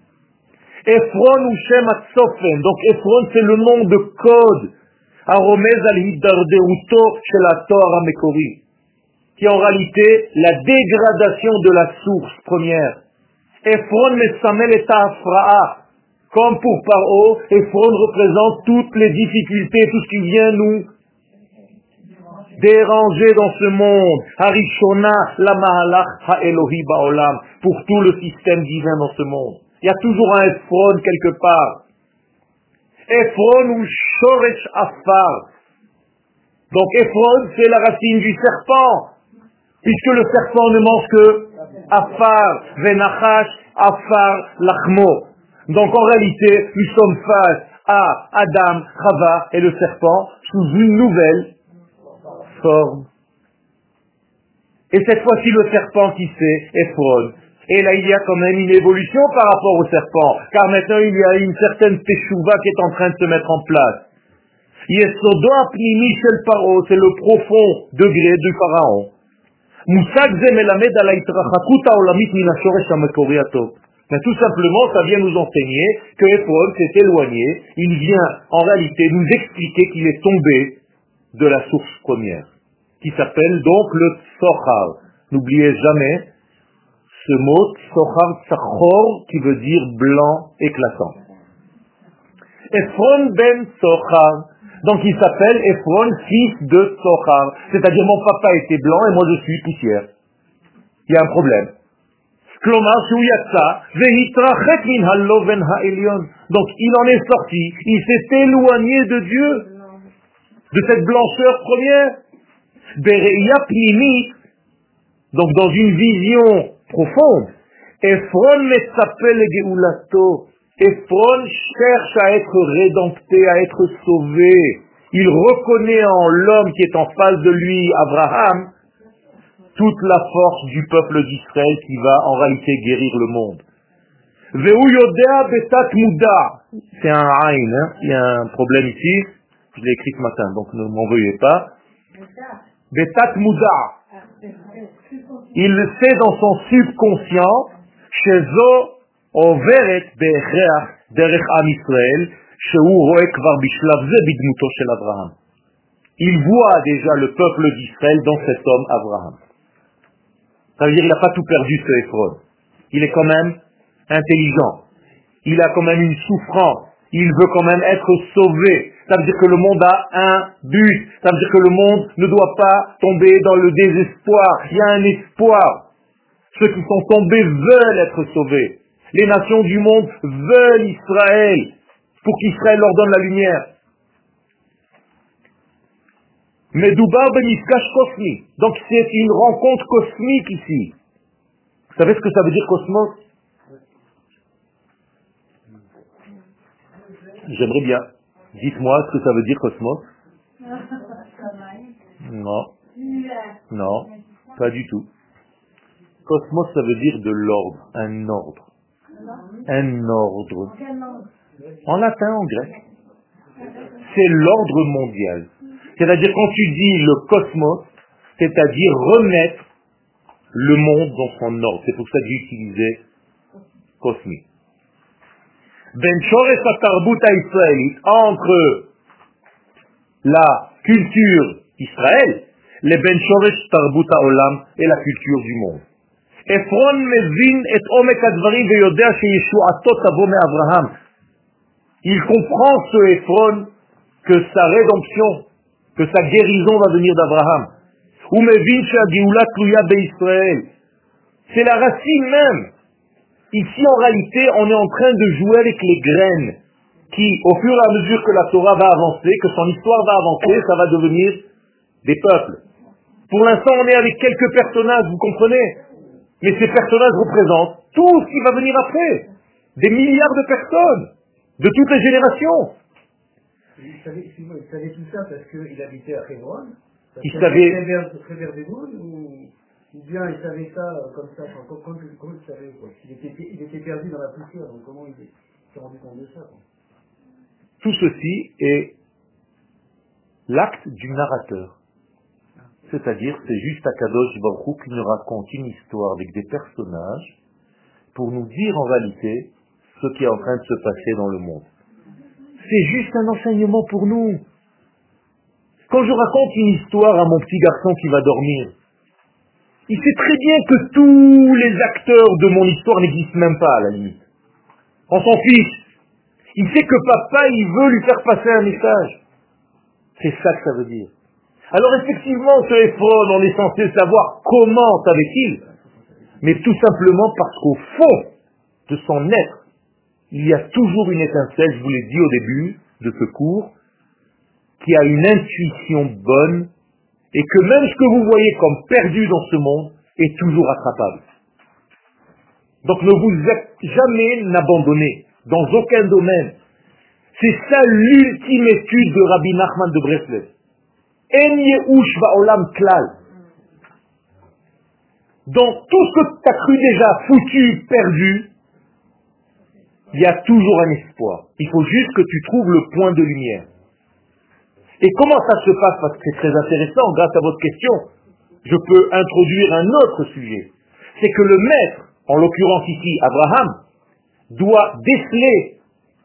Ephron ou Shem. Donc Ephron, c'est le nom de code. Aromez al hiddardeuto chez la Torah Mekori. Qui est en réalité la dégradation de la source première. Ephron Mesamel et Afra'a. Comme pour Paro, Ephron représente toutes les difficultés, tout ce qui vient nous déranger dans ce monde. Harishona, la Mahalach, Baolam. Pour tout le système divin dans ce monde. Il y a toujours un Ephron quelque part. Ephron ou Shoresh Afar. Donc Ephron, c'est la racine du serpent. Puisque le serpent ne mange que Afar, Venachash, Afar, Lachmo. Donc en réalité, nous sommes face à Adam, Chava et le serpent sous une nouvelle forme. Et cette fois-ci, le serpent qui sait, Ephron. Et là, il y a quand même une évolution par rapport au serpent, car maintenant il y a une certaine teshuva qui est en train de se mettre en place. Yesodo Pnimi Shel Paro, c'est le profond degré du pharaon. Mais tout simplement, ça vient nous enseigner que Ephron s'est éloigné. Il vient en réalité nous expliquer qu'il est tombé de la source première, qui s'appelle donc le Tsochar. N'oubliez jamais ce mot Tsochar Tsachor qui veut dire blanc éclatant. Ephron ben Tsochar. Donc il s'appelle Ephron, fils de Tsochar. C'est-à-dire mon papa était blanc et moi je suis poussière. Il y a un problème. Ben Donc il en est sorti, il s'est éloigné de Dieu, de cette blancheur première. Donc dans une vision profonde, Ephron s'appelle Geulato. Ephron cherche à être rédempté, à être sauvé. Il reconnaît en l'homme qui est en face de lui, Abraham, toute la force du peuple d'Israël qui va en réalité guérir le monde. C'est un aïn, hein. il y a un problème ici, je l'ai écrit ce matin, donc ne m'en veuillez pas. Betat Mouda. Il le sait dans son subconscient, Bishlav Ze Bidmuto Shel Abraham. Il voit déjà le peuple d'Israël dans cet homme Abraham. Ça veut dire qu'il n'a pas tout perdu ce Ephron. Il est quand même intelligent. Il a quand même une souffrance. Il veut quand même être sauvé. Ça veut dire que le monde a un but. Ça veut dire que le monde ne doit pas tomber dans le désespoir. Il y a un espoir. Ceux qui sont tombés veulent être sauvés. Les nations du monde veulent Israël pour qu'Israël leur donne la lumière. Medoubar Benifkash Kosmi. Donc c'est une rencontre cosmique ici. Vous savez ce que ça veut dire cosmos J'aimerais bien. Dites-moi ce que ça veut dire cosmos. Non. Non, pas du tout. Cosmos, ça veut dire de l'ordre, un ordre. Un ordre. En latin, en grec. C'est l'ordre mondial. C'est-à-dire quand tu dis le cosmos, c'est-à-dire remettre le monde dans son ordre. C'est pour ça que j'ai utilisé cosmique. Ben entre la culture Israël, les Ben Tarbut Olam et la culture du monde. Ephron mevin et omek advarim veyodea sheyeshuato tavo Abraham. Il comprend ce Ephron que sa rédemption, que sa guérison va venir d'Abraham. C'est la racine même. Ici, en réalité, on est en train de jouer avec les graines qui, au fur et à mesure que la Torah va avancer, que son histoire va avancer, ça va devenir des peuples. Pour l'instant, on est avec quelques personnages, vous comprenez Mais ces personnages représentent tout ce qui va venir après. Des milliards de personnes, de toutes les générations. Il savait, il savait tout ça parce qu'il habitait à Hebron Il savait... Ou, ou bien il savait ça euh, comme ça Comment, comment, comment il savait quoi il était, il était perdu dans la poussière, donc comment il s'est rendu compte de ça quoi Tout ceci est l'acte du narrateur. C'est-à-dire, c'est juste Akadosh Baruch qui nous raconte une histoire avec des personnages pour nous dire en réalité ce qui est en train de se passer dans le monde. C'est juste un enseignement pour nous. Quand je raconte une histoire à mon petit garçon qui va dormir, il sait très bien que tous les acteurs de mon histoire n'existent même pas à la limite. On s'en fiche. Il sait que papa, il veut lui faire passer un message. C'est ça que ça veut dire. Alors effectivement, ce Ephron, on est censé savoir comment savait-il, mais tout simplement parce qu'au fond de son être, il y a toujours une étincelle, je vous l'ai dit au début de ce cours, qui a une intuition bonne, et que même ce que vous voyez comme perdu dans ce monde est toujours attrapable. Donc ne vous êtes jamais abandonné dans aucun domaine. C'est ça l'ultime étude de Rabbi Nachman de Breslev. Dans tout ce que tu as cru déjà foutu, perdu, il y a toujours un espoir. Il faut juste que tu trouves le point de lumière. Et comment ça se passe? Parce que c'est très intéressant, grâce à votre question, je peux introduire un autre sujet. C'est que le maître, en l'occurrence ici Abraham, doit déceler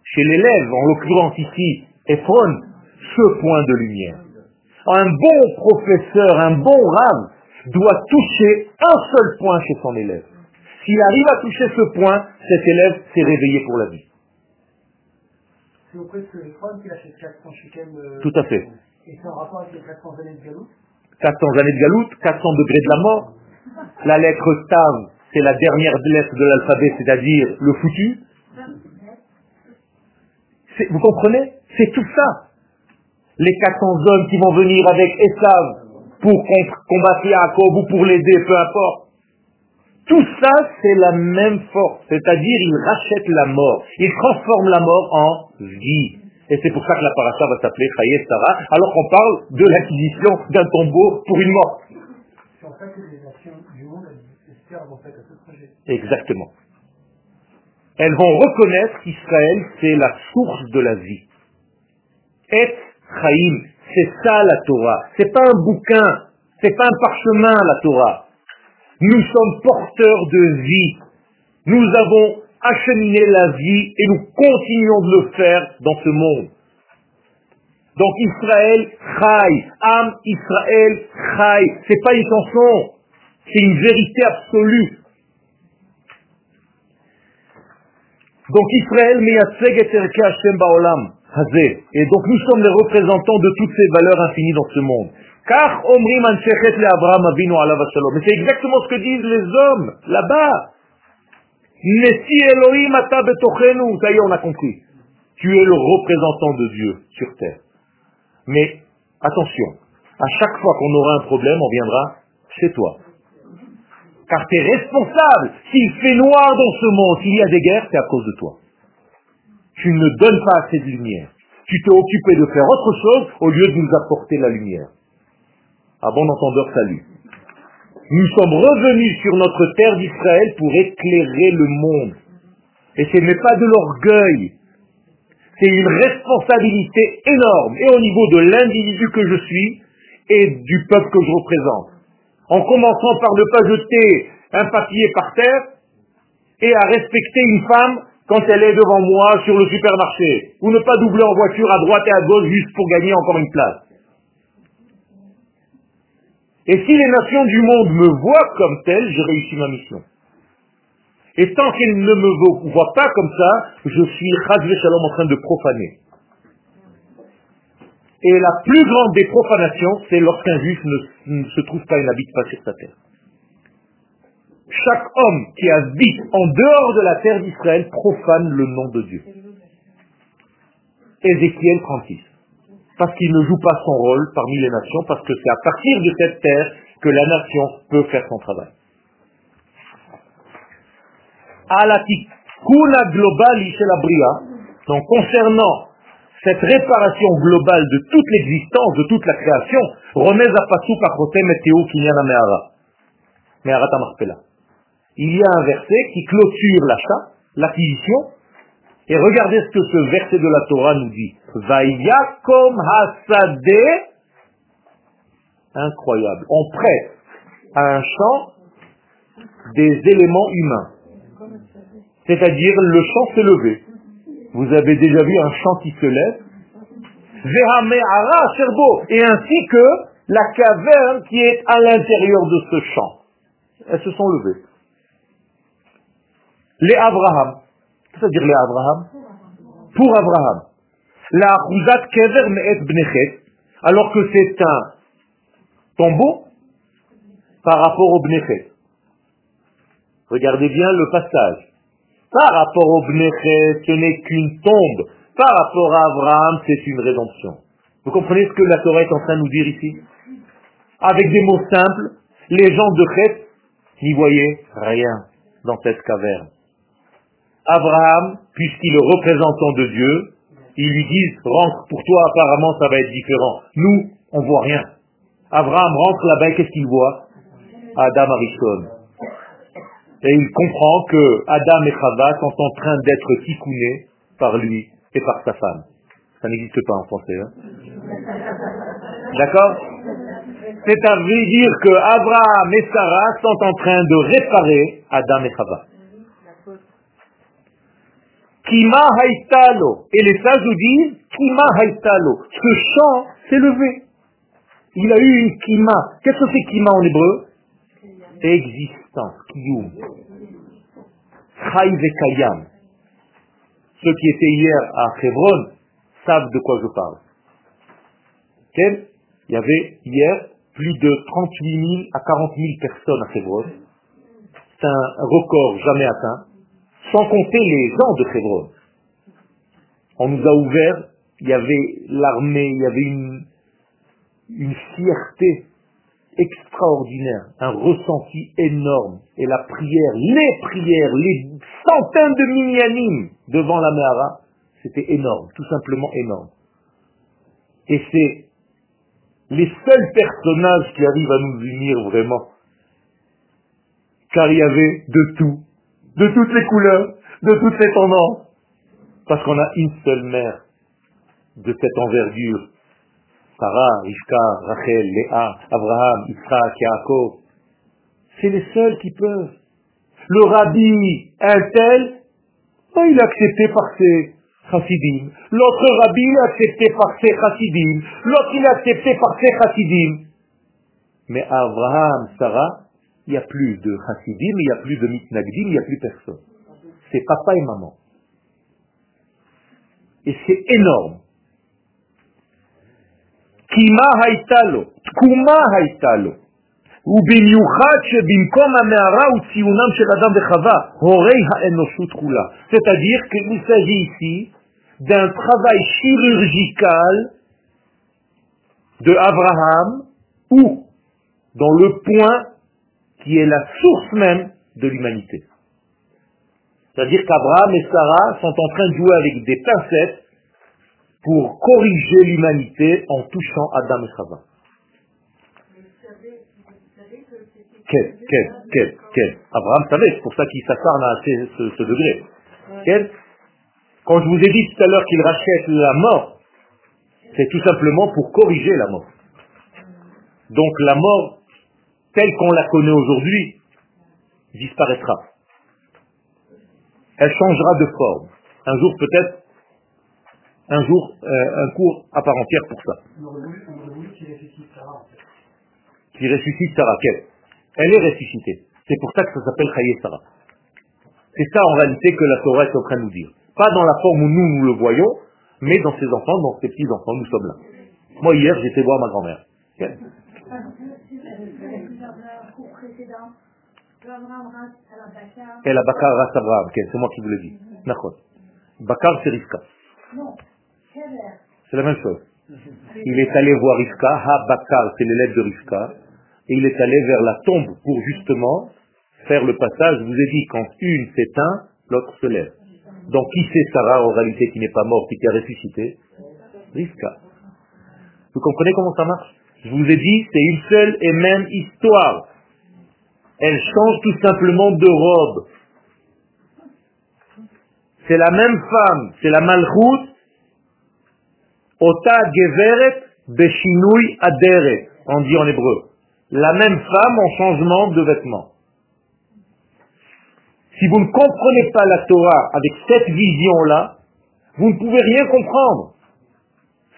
chez l'élève, en l'occurrence ici Ephron, ce point de lumière un bon professeur, un bon rame, doit toucher un seul point chez son élève. S'il arrive à toucher ce point, cet élève s'est réveillé pour la vie. C'est auprès de ce qu'il a fait 400 shekels. Tout à fait. Et c'est en rapport avec les 400 années de galoute 400 années de galoute, 400 degrés de la mort. La lettre Tav, c'est la dernière lettre de l'alphabet, c'est-à-dire le foutu. Vous comprenez? C'est tout ça les 400 hommes qui vont venir avec Esav pour combattre Yaakov ou pour l'aider, peu importe. Tout ça, c'est la même force. C'est-à-dire, il rachète la mort. Il transforme la mort en vie. Et c'est pour ça que la paracha va s'appeler Chayet Sarah, alors qu'on parle de l'acquisition d'un tombeau pour une mort. C'est en fait que les nations du monde servent en fait à ce projet. Exactement. Elles vont reconnaître qu'Israël, c'est la source de la vie. Et Chaim, c'est ça la Torah. C'est pas un bouquin, c'est pas un parchemin la Torah. Nous sommes porteurs de vie. Nous avons acheminé la vie et nous continuons de le faire dans ce monde. Donc Israël Chai, Am Israël Chai, c'est pas une chanson, c'est une vérité absolue. Donc Israël meyatzeg et Hashem ba'olam. Et donc nous sommes les représentants de toutes ces valeurs infinies dans ce monde. Car Mais c'est exactement ce que disent les hommes là-bas. Nesi Elohim ata on a compris. Tu es le représentant de Dieu sur terre. Mais attention, À chaque fois qu'on aura un problème, on viendra chez toi. Car tu es responsable. S'il fait noir dans ce monde, s'il y a des guerres, c'est à cause de toi. Tu ne donnes pas assez de lumière. Tu t'es occupé de faire autre chose au lieu de nous apporter la lumière. À bon entendeur, salut. Nous sommes revenus sur notre terre d'Israël pour éclairer le monde. Et ce n'est pas de l'orgueil. C'est une responsabilité énorme, et au niveau de l'individu que je suis, et du peuple que je représente. En commençant par ne pas jeter un papier par terre, et à respecter une femme quand elle est devant moi sur le supermarché, ou ne pas doubler en voiture à droite et à gauche juste pour gagner encore une place. Et si les nations du monde me voient comme tel, j'ai réussi ma mission. Et tant qu'elles ne me voient pas comme ça, je suis Shalom en train de profaner. Et la plus grande des profanations, c'est lorsqu'un juif ne, se trouve pas et n'habite pas sur sa terre. Chaque homme qui habite en dehors de la terre d'Israël profane le nom de Dieu. Ézéchiel 36 parce qu'il ne joue pas son rôle parmi les nations, parce que c'est à partir de cette terre que la nation peut faire son travail. Alatikuna globali chez la donc concernant cette réparation globale de toute l'existence, de toute la création, remez à Pasou Pachotem Meteo Kinyana Mehara. Mehara Tamarpela. Il y a un verset qui clôture l'achat, l'acquisition, et regardez ce que ce verset de la Torah nous dit. Vayakom hasade. Incroyable. On prête à un champ des éléments humains. C'est-à-dire le champ s'est levé. Vous avez déjà vu un champ qui se lève. Et ainsi que la caverne qui est à l'intérieur de ce champ. Elles se sont levées. Les Abraham. Qu'est-ce que ça veut dire les Abraham Pour Abraham. La Khuzat Kever Me'et Bnechet, alors que c'est un tombeau par rapport au Bnechet. Regardez bien le passage. Par rapport au Bnechet, ce n'est qu'une tombe. Par rapport à Abraham, c'est une rédemption. Vous comprenez ce que la Torah est en train de nous dire ici? Avec des mots simples, les gens de Chet n'y voyaient rien dans cette caverne. Abraham, puisqu'il est représentant de Dieu, ils lui disent, rentre, pour toi apparemment ça va être différent. Nous, on voit rien. Abraham rentre là-bas, qu'est-ce qu'il voit? Adam Arishon. Et il comprend que Adam et Chava sont en train d'être ticounés par lui et par sa femme. Ça n'existe pas en français. Hein D'accord? C'est à dire que Abraham et Sarah sont en train de réparer Adam et Chava. Kima haïtalo. Et les sages disent, Kima haïtalo. Ce chant s'est levé. Il a eu une kima. Qu'est-ce que c'est kima en hébreu? Existence, kiyum. Kayam. Ceux qui étaient hier à Hebron savent de quoi je parle. Il y avait hier plus de 38 000 à 40 000 personnes à Hebron. C'est un record jamais atteint sans compter les gens de Hebron. On nous a ouvert, il y avait l'armée, il y avait une, une fierté extraordinaire, un ressenti énorme. Et la prière, les prières, les centaines de millianimes devant la Mehara, c'était énorme, tout simplement énorme. Et c'est les seuls personnages qui arrivent à nous unir vraiment. Car il y avait de tout de toutes les couleurs, de toutes les tendances. Parce qu'on a une seule mère de cette envergure. Sarah, Rivka, Rachel, Léa, Abraham, Isaac, Yaakov. C'est les seuls qui peuvent. Le rabbi, un tel, oh, il est accepté par ses chassidim. L'autre rabbi, il est accepté par ses chassidim. L'autre, il est accepté par ses chassidim. Mais Abraham, Sarah, il n'y a plus de chassidim, il n'y a plus de mitnagdim, il n'y a plus personne. C'est papa et maman. Et c'est énorme. Kima haitalo, haitalo. C'est-à-dire qu'il s'agit ici d'un travail chirurgical de Abraham où, dans le point qui est la source même de l'humanité. C'est-à-dire qu'Abraham et Sarah sont en train de jouer avec des pincettes pour corriger l'humanité en touchant Adam et Chava. Quel, quel, quel, quel? Abraham savait, c'est pour ça qu'il s'acharne à ce, ce degré. Quel? Quand je vous ai dit tout à l'heure qu'il rachète la mort, c'est tout simplement pour corriger la mort. Donc la mort, telle qu'on la connaît aujourd'hui, disparaîtra. Elle changera de forme. Un jour peut-être, un jour, euh, un cours à part entière pour ça. On aurait voulu, on aurait voulu qu'il ressuscite Sarah. en fait. Qui ressuscite Sarah. Quelle? Elle est ressuscitée. C'est pour ça que ça s'appelle Chaye Sarah. C'est ça en réalité que la Torah est en train de nous dire. Pas dans la forme où nous, nous le voyons, mais dans ses enfants, dans ses petits-enfants, nous sommes là. Moi, hier, j'étais voir ma grand-mère. Cours précédent, Abraham Ras Abraham. C'est moi qui vous l'ai dit. D'accord. Bakar, c'est Rivka. Non. C'est la même chose. Il est allé voir Rivka, Ha Bakar, c'est l'élève de Rivka, et il est allé vers la tombe pour justement faire le passage. Je vous ai dit, quand une s'éteint, l'autre se lève. Donc qui c'est Sarah en réalité qui n'est pas morte et qui a ressuscité? Rivka. Vous comprenez comment ça marche? Je vous ai dit, c'est une seule et même histoire. Elle change tout simplement de robe. C'est la même femme, c'est la malchoute, Ota Geveret Beshinui Aderet, on dit en hébreu. La même femme en changement de vêtements. Si vous ne comprenez pas la Torah avec cette vision-là, vous ne pouvez rien comprendre.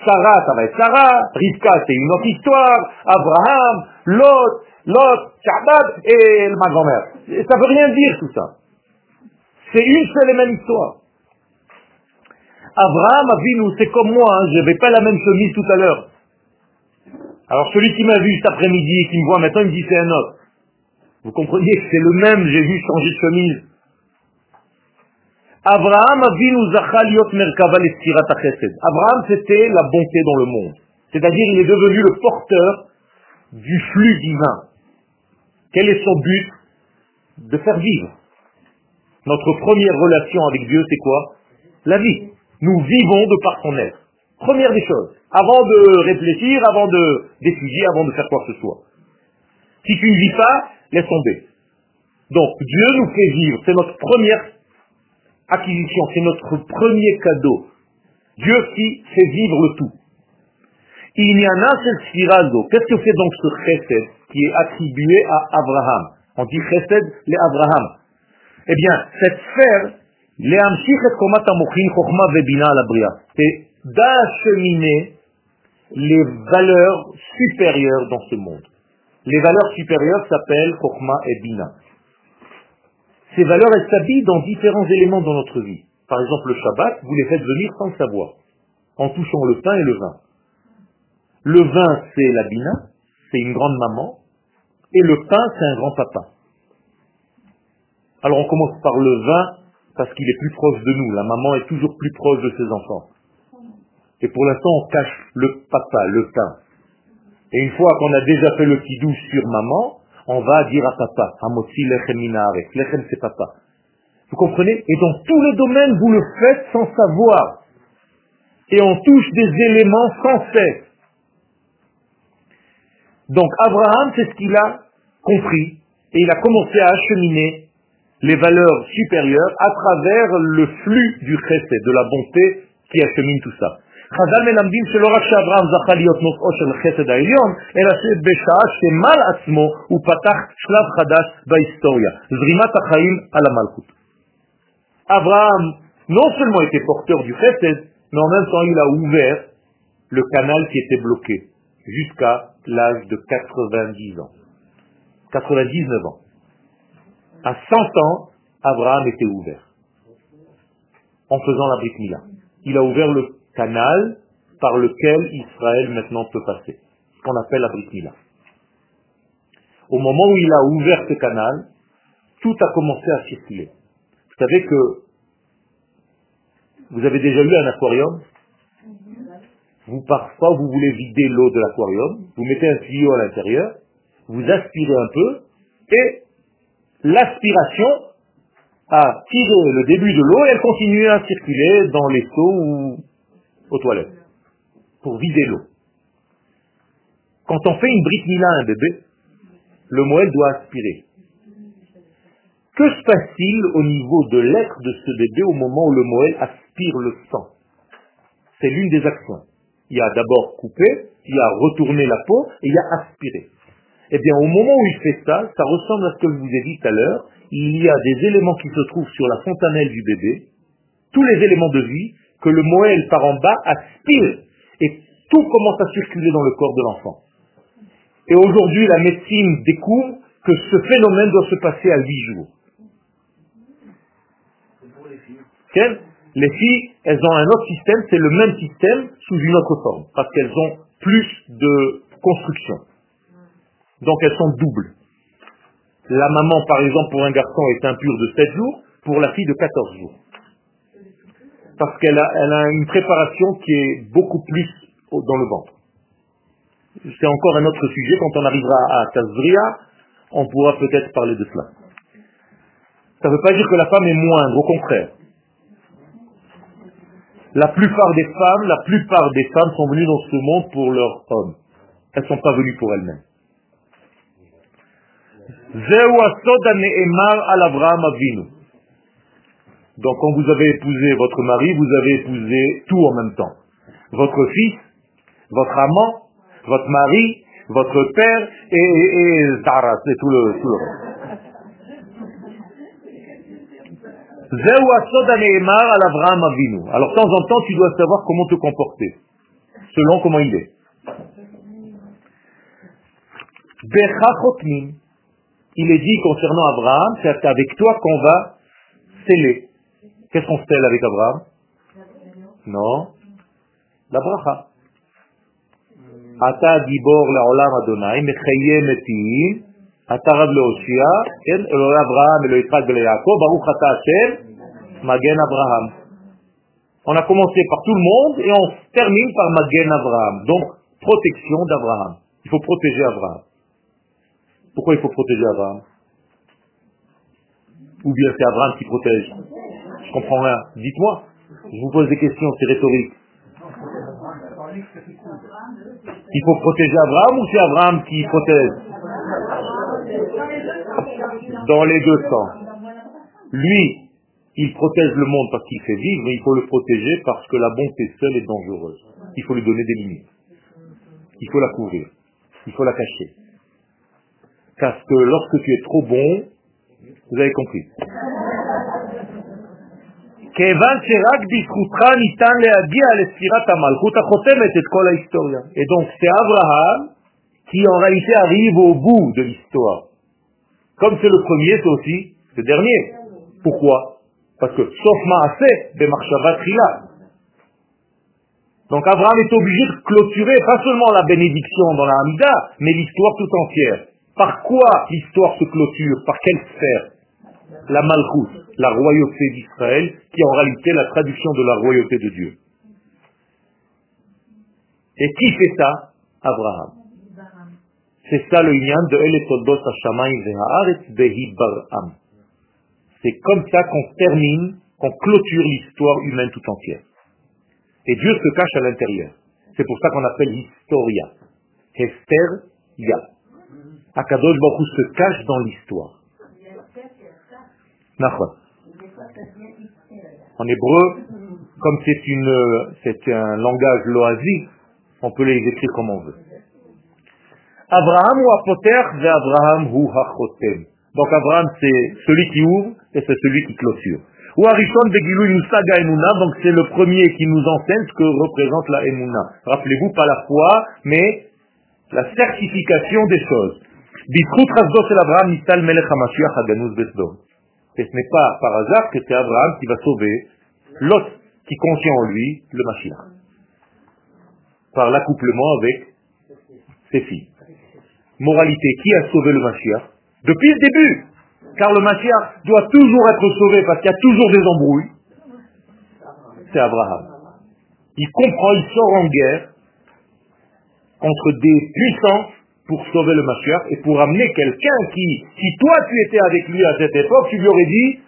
Sarah, ça va être Sarah, Rivka, c'est une autre histoire, Abraham, Lot, Lot, Shabbat et ma grand-mère. Ça veut rien dire tout ça. C'est une seule et même histoire. Abraham Avinu, c'est comme moi, hein, je n'avais pas la même chemise tout à l'heure. Alors celui qui m'a vu cet après-midi et qui me voit maintenant, il me dit c'est un autre. Vous comprenez que c'est le même, j'ai vu changer de chemise. Abraham Merkava. Abraham, c'était la bonté dans le monde. C'est-à-dire, il est devenu le porteur du flux divin. Quel est son but? De faire vivre. Notre première relation avec Dieu, c'est quoi? La vie. Nous vivons de par son être. Première des choses. Avant de réfléchir, avant de d'étudier, avant de faire quoi que ce soit. Si tu ne vis pas, laisse tomber. Donc, Dieu nous fait vivre. C'est notre première acquisition, c'est notre premier cadeau. Dieu qui fait vivre le tout. Il n'y en a seul sphirazo. Qu'est-ce que c'est donc ce chesed qui est attribué à Abraham On dit chesed les Abraham. Eh bien, cette sphère, les et komat amochin vebina alabria, c'est d'acheminer les valeurs supérieures dans ce monde. Les valeurs supérieures s'appellent chokhma et bina. Ces valeurs, elles s'habillent dans différents éléments dans notre vie. Par exemple, le Shabbat, vous les faites venir sans le savoir, en touchant le pain et le vin. Le vin, c'est la Bina, c'est une grande maman, et le pain, c'est un grand papa. Alors on commence par le vin parce qu'il est plus proche de nous. La maman est toujours plus proche de ses enfants. Et pour l'instant, on cache le papa, le pain. Et une fois qu'on a déjà fait le kidou sur maman, on va dire à papa, Hamotzi lechem. Lechem, c'est papa. Vous comprenez? Et dans tous les domaines, vous le faites sans savoir. Et on touche des éléments sans cesse. Donc Abraham, c'est ce qu'il a compris. Et il a commencé à acheminer les valeurs supérieures à travers le flux du chesed, de la bonté qui achemine tout ça. חז"ל מלמדים שלא רק שאברהם זכה להיות נושאו של החסד העליון, אלא שבשעה שמל עצמו הוא פתח שלב חדש בהיסטוריה, זרימת החיים על המלכות. Abraham non seulement était porteur du chesed, mais en même temps il a ouvert le canal qui était bloqué jusqu'à l'âge de 90 ans. 99 ans. À 100 ans, Abraham était ouvert. En faisant la Brit Mila. Il a ouvert le canal par lequel Israël maintenant peut passer. Ce qu'on appelle la Brit. Au moment où il a ouvert ce canal, tout a commencé à circuler. Vous savez que vous avez déjà eu un aquarium? Vous, parfois, vous voulez vider l'eau de l'aquarium, vous mettez un tuyau à l'intérieur, vous aspirez un peu, et l'aspiration a tiré le début de l'eau et elle continue à circuler dans les seaux ou aux toilettes pour vider l'eau. Quand on fait une brique mila à un bébé, le moelle doit aspirer. Que se passe-t-il au niveau de l'être de ce bébé au moment où le moelle aspire le sang? C'est l'une des actions. Il a d'abord coupé, il a retourné la peau et il a aspiré. Eh bien, au moment où il fait ça, ça ressemble à ce que je vous ai dit tout à l'heure. Il y a des éléments qui se trouvent sur la fontanelle du bébé, tous les éléments de vie, que le moelle par en bas aspire. Et tout commence à circuler dans le corps de l'enfant. Et aujourd'hui, la médecine découvre que ce phénomène doit se passer à huit jours. Les filles, elles ont un autre système, c'est le même système sous une autre forme, parce qu'elles ont plus de construction. Donc elles sont doubles. La maman, par exemple, pour un garçon est impure de 7 jours, pour la fille de 14 jours. Parce qu'elle a, une préparation qui est beaucoup plus dans le ventre. C'est encore un autre sujet, quand on arrivera à Tazria, on pourra peut-être parler de cela. Ça ne veut pas dire que la femme est moindre, au contraire. La plupart des femmes, la plupart des femmes sont venues dans ce monde pour leur homme. Elles ne sont pas venues pour elles-mêmes. Donc quand vous avez épousé votre mari, vous avez épousé tout en même temps. Votre fils, votre amant, votre mari, votre père et, Tara, c'est tout le, tout le reste. Alors, de temps en temps, tu dois savoir comment te comporter, selon comment il est. Il est dit concernant Abraham, c'est avec toi qu'on va sceller. Qu'est-ce qu'on scelle avec Abraham? Non. La bracha. Hmm. Ata dibor Adonai, Abraham, Yaakov, baruch ata magen Abraham. On a commencé par tout le monde et on termine par Magen Abraham. Donc, protection d'Abraham. Il faut protéger Abraham. Pourquoi il faut protéger Abraham? Ou bien c'est Abraham qui protège? Je comprends rien. Dites-moi. Je vous pose des questions, c'est rhétorique. Il faut protéger Abraham ou c'est Abraham qui protège? Dans les deux sens. Lui, il protège le monde parce qu'il fait vivre, mais il faut le protéger parce que la bonté seule est dangereuse. Il faut lui donner des limites. Il faut la couvrir. Il faut la cacher. Parce que lorsque tu es trop bon, vous avez compris. Et donc c'est Abraham qui en réalité arrive au bout de l'histoire. Comme c'est le premier, c'est aussi le dernier. Pourquoi? Parce que sauf Maaseh, Trila. Donc Abraham est obligé de clôturer pas seulement la bénédiction dans la Hamida, mais l'histoire tout entière. Par quoi l'histoire se clôture? Par quelle sphère? La Malchut la royauté d'Israël, qui est en réalité la traduction de la royauté de Dieu. Et qui fait ça? Abraham. C'est ça le lien de Baram. C'est comme ça qu'on termine, qu'on clôture l'histoire humaine tout entière. Et Dieu se cache à l'intérieur. C'est pour ça qu'on appelle l'historia. Hester Ya. Akadosh Baruch se cache dans l'histoire. En hébreu, comme c'est une, c'est un langage loisir, on peut les écrire comme on veut. Abraham ou Apoter, Abraham ou Hachotem. Donc Abraham c'est celui qui ouvre et c'est celui qui clôture. Ou Emuna, donc c'est le premier qui nous enseigne ce que représente la Emuna. Rappelez-vous, pas la foi, mais la certification des choses. Et ce n'est pas par hasard que c'est Abraham qui va sauver l'autre qui contient en lui le Mashiach. Par l'accouplement avec ses filles. Moralité, qui a sauvé le Mashiach Depuis le début. Car le Mashiach doit toujours être sauvé parce qu'il y a toujours des embrouilles. C'est Abraham. Il comprend, il sort en guerre entre des puissances pour sauver le Mashiach et pour amener quelqu'un qui, si toi tu étais avec lui à cette époque, tu lui aurais dit,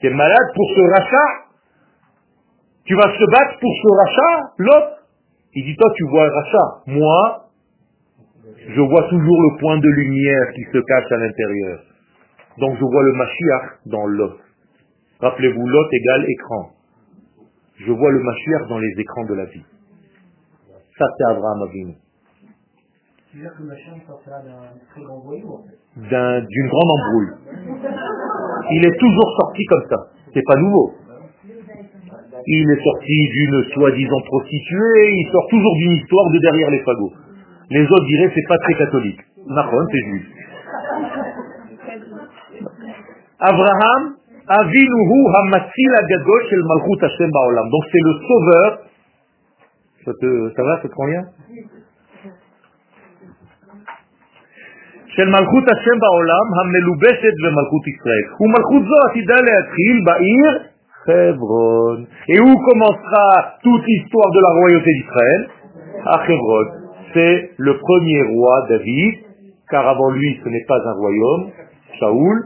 tu es malade pour ce rachat Tu vas se battre pour ce rachat L'autre Il dit, toi tu vois un rachat. Moi, je vois toujours le point de lumière qui se cache à l'intérieur. Donc je vois le Mashiach dans l'os. Rappelez-vous, l'os égale écran. Je vois le Mashiach dans les écrans de la vie. Ça, c'est Abraham Avinu. D'une grande embrouille. Il est toujours sorti comme ça. C'est pas nouveau. Il est sorti d'une soi-disant prostituée, il sort toujours d'une histoire de derrière les fagots. Les autres diraient c'est pas très catholique. Macron, c'est juif. Abraham, Avinuhu Hamatzil Agadol Shel Malchut Hashem Baolam. Donc c'est le sauveur. Ça, te, ça va, ça te convient? של מלכות השם בעולם המלובשת במלכות ישראל. ומלכות זו עתידה להתחיל בעיר חברון. Et où commencera toute l'histoire de la royauté d'Israël À Hebron. C'est le premier roi David, car avant lui ce n'est pas un royaume, Shaoul.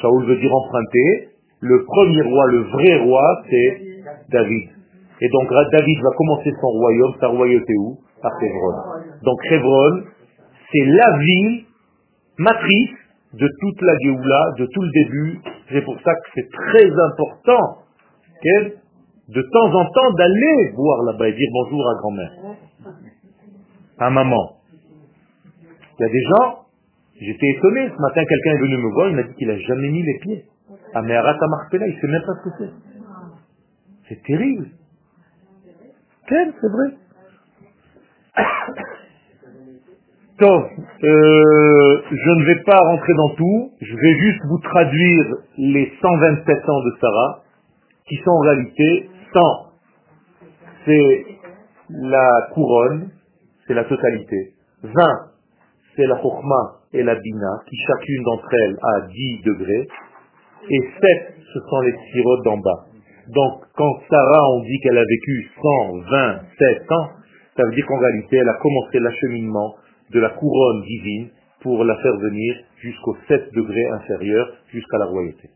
Shaoul veut dire emprunter. Le premier roi, le vrai roi, c'est David. Et donc David va commencer son royaume, sa royauté où À Hebron. Donc Hebron, c'est la ville matrice de toute la Géoula, de tout le début. C'est pour ça que c'est très important de temps en temps d'aller voir là-bas et dire bonjour à grand-mère, à maman. Il y a des gens, j'étais étonné, ce matin quelqu'un est venu me voir, il m'a dit qu'il n'a jamais mis les pieds à Meharat Marpella, il ne sait même pas ce que c'est. C'est terrible. C'est vrai. Donc, euh, je ne vais pas rentrer dans tout, je vais juste vous traduire les 127 ans de Sarah, qui sont en réalité 100. C'est la couronne, c'est la totalité. 20, c'est la chokma et la bina, qui chacune d'entre elles a 10 degrés. Et 7, ce sont les sirotes d'en bas. Donc, quand Sarah, on dit qu'elle a vécu 127 ans, ça veut dire qu'en réalité, elle a commencé l'acheminement de la couronne divine pour la faire venir jusqu'au 7 degrés inférieur, jusqu'à la royauté.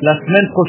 La semaine prochaine,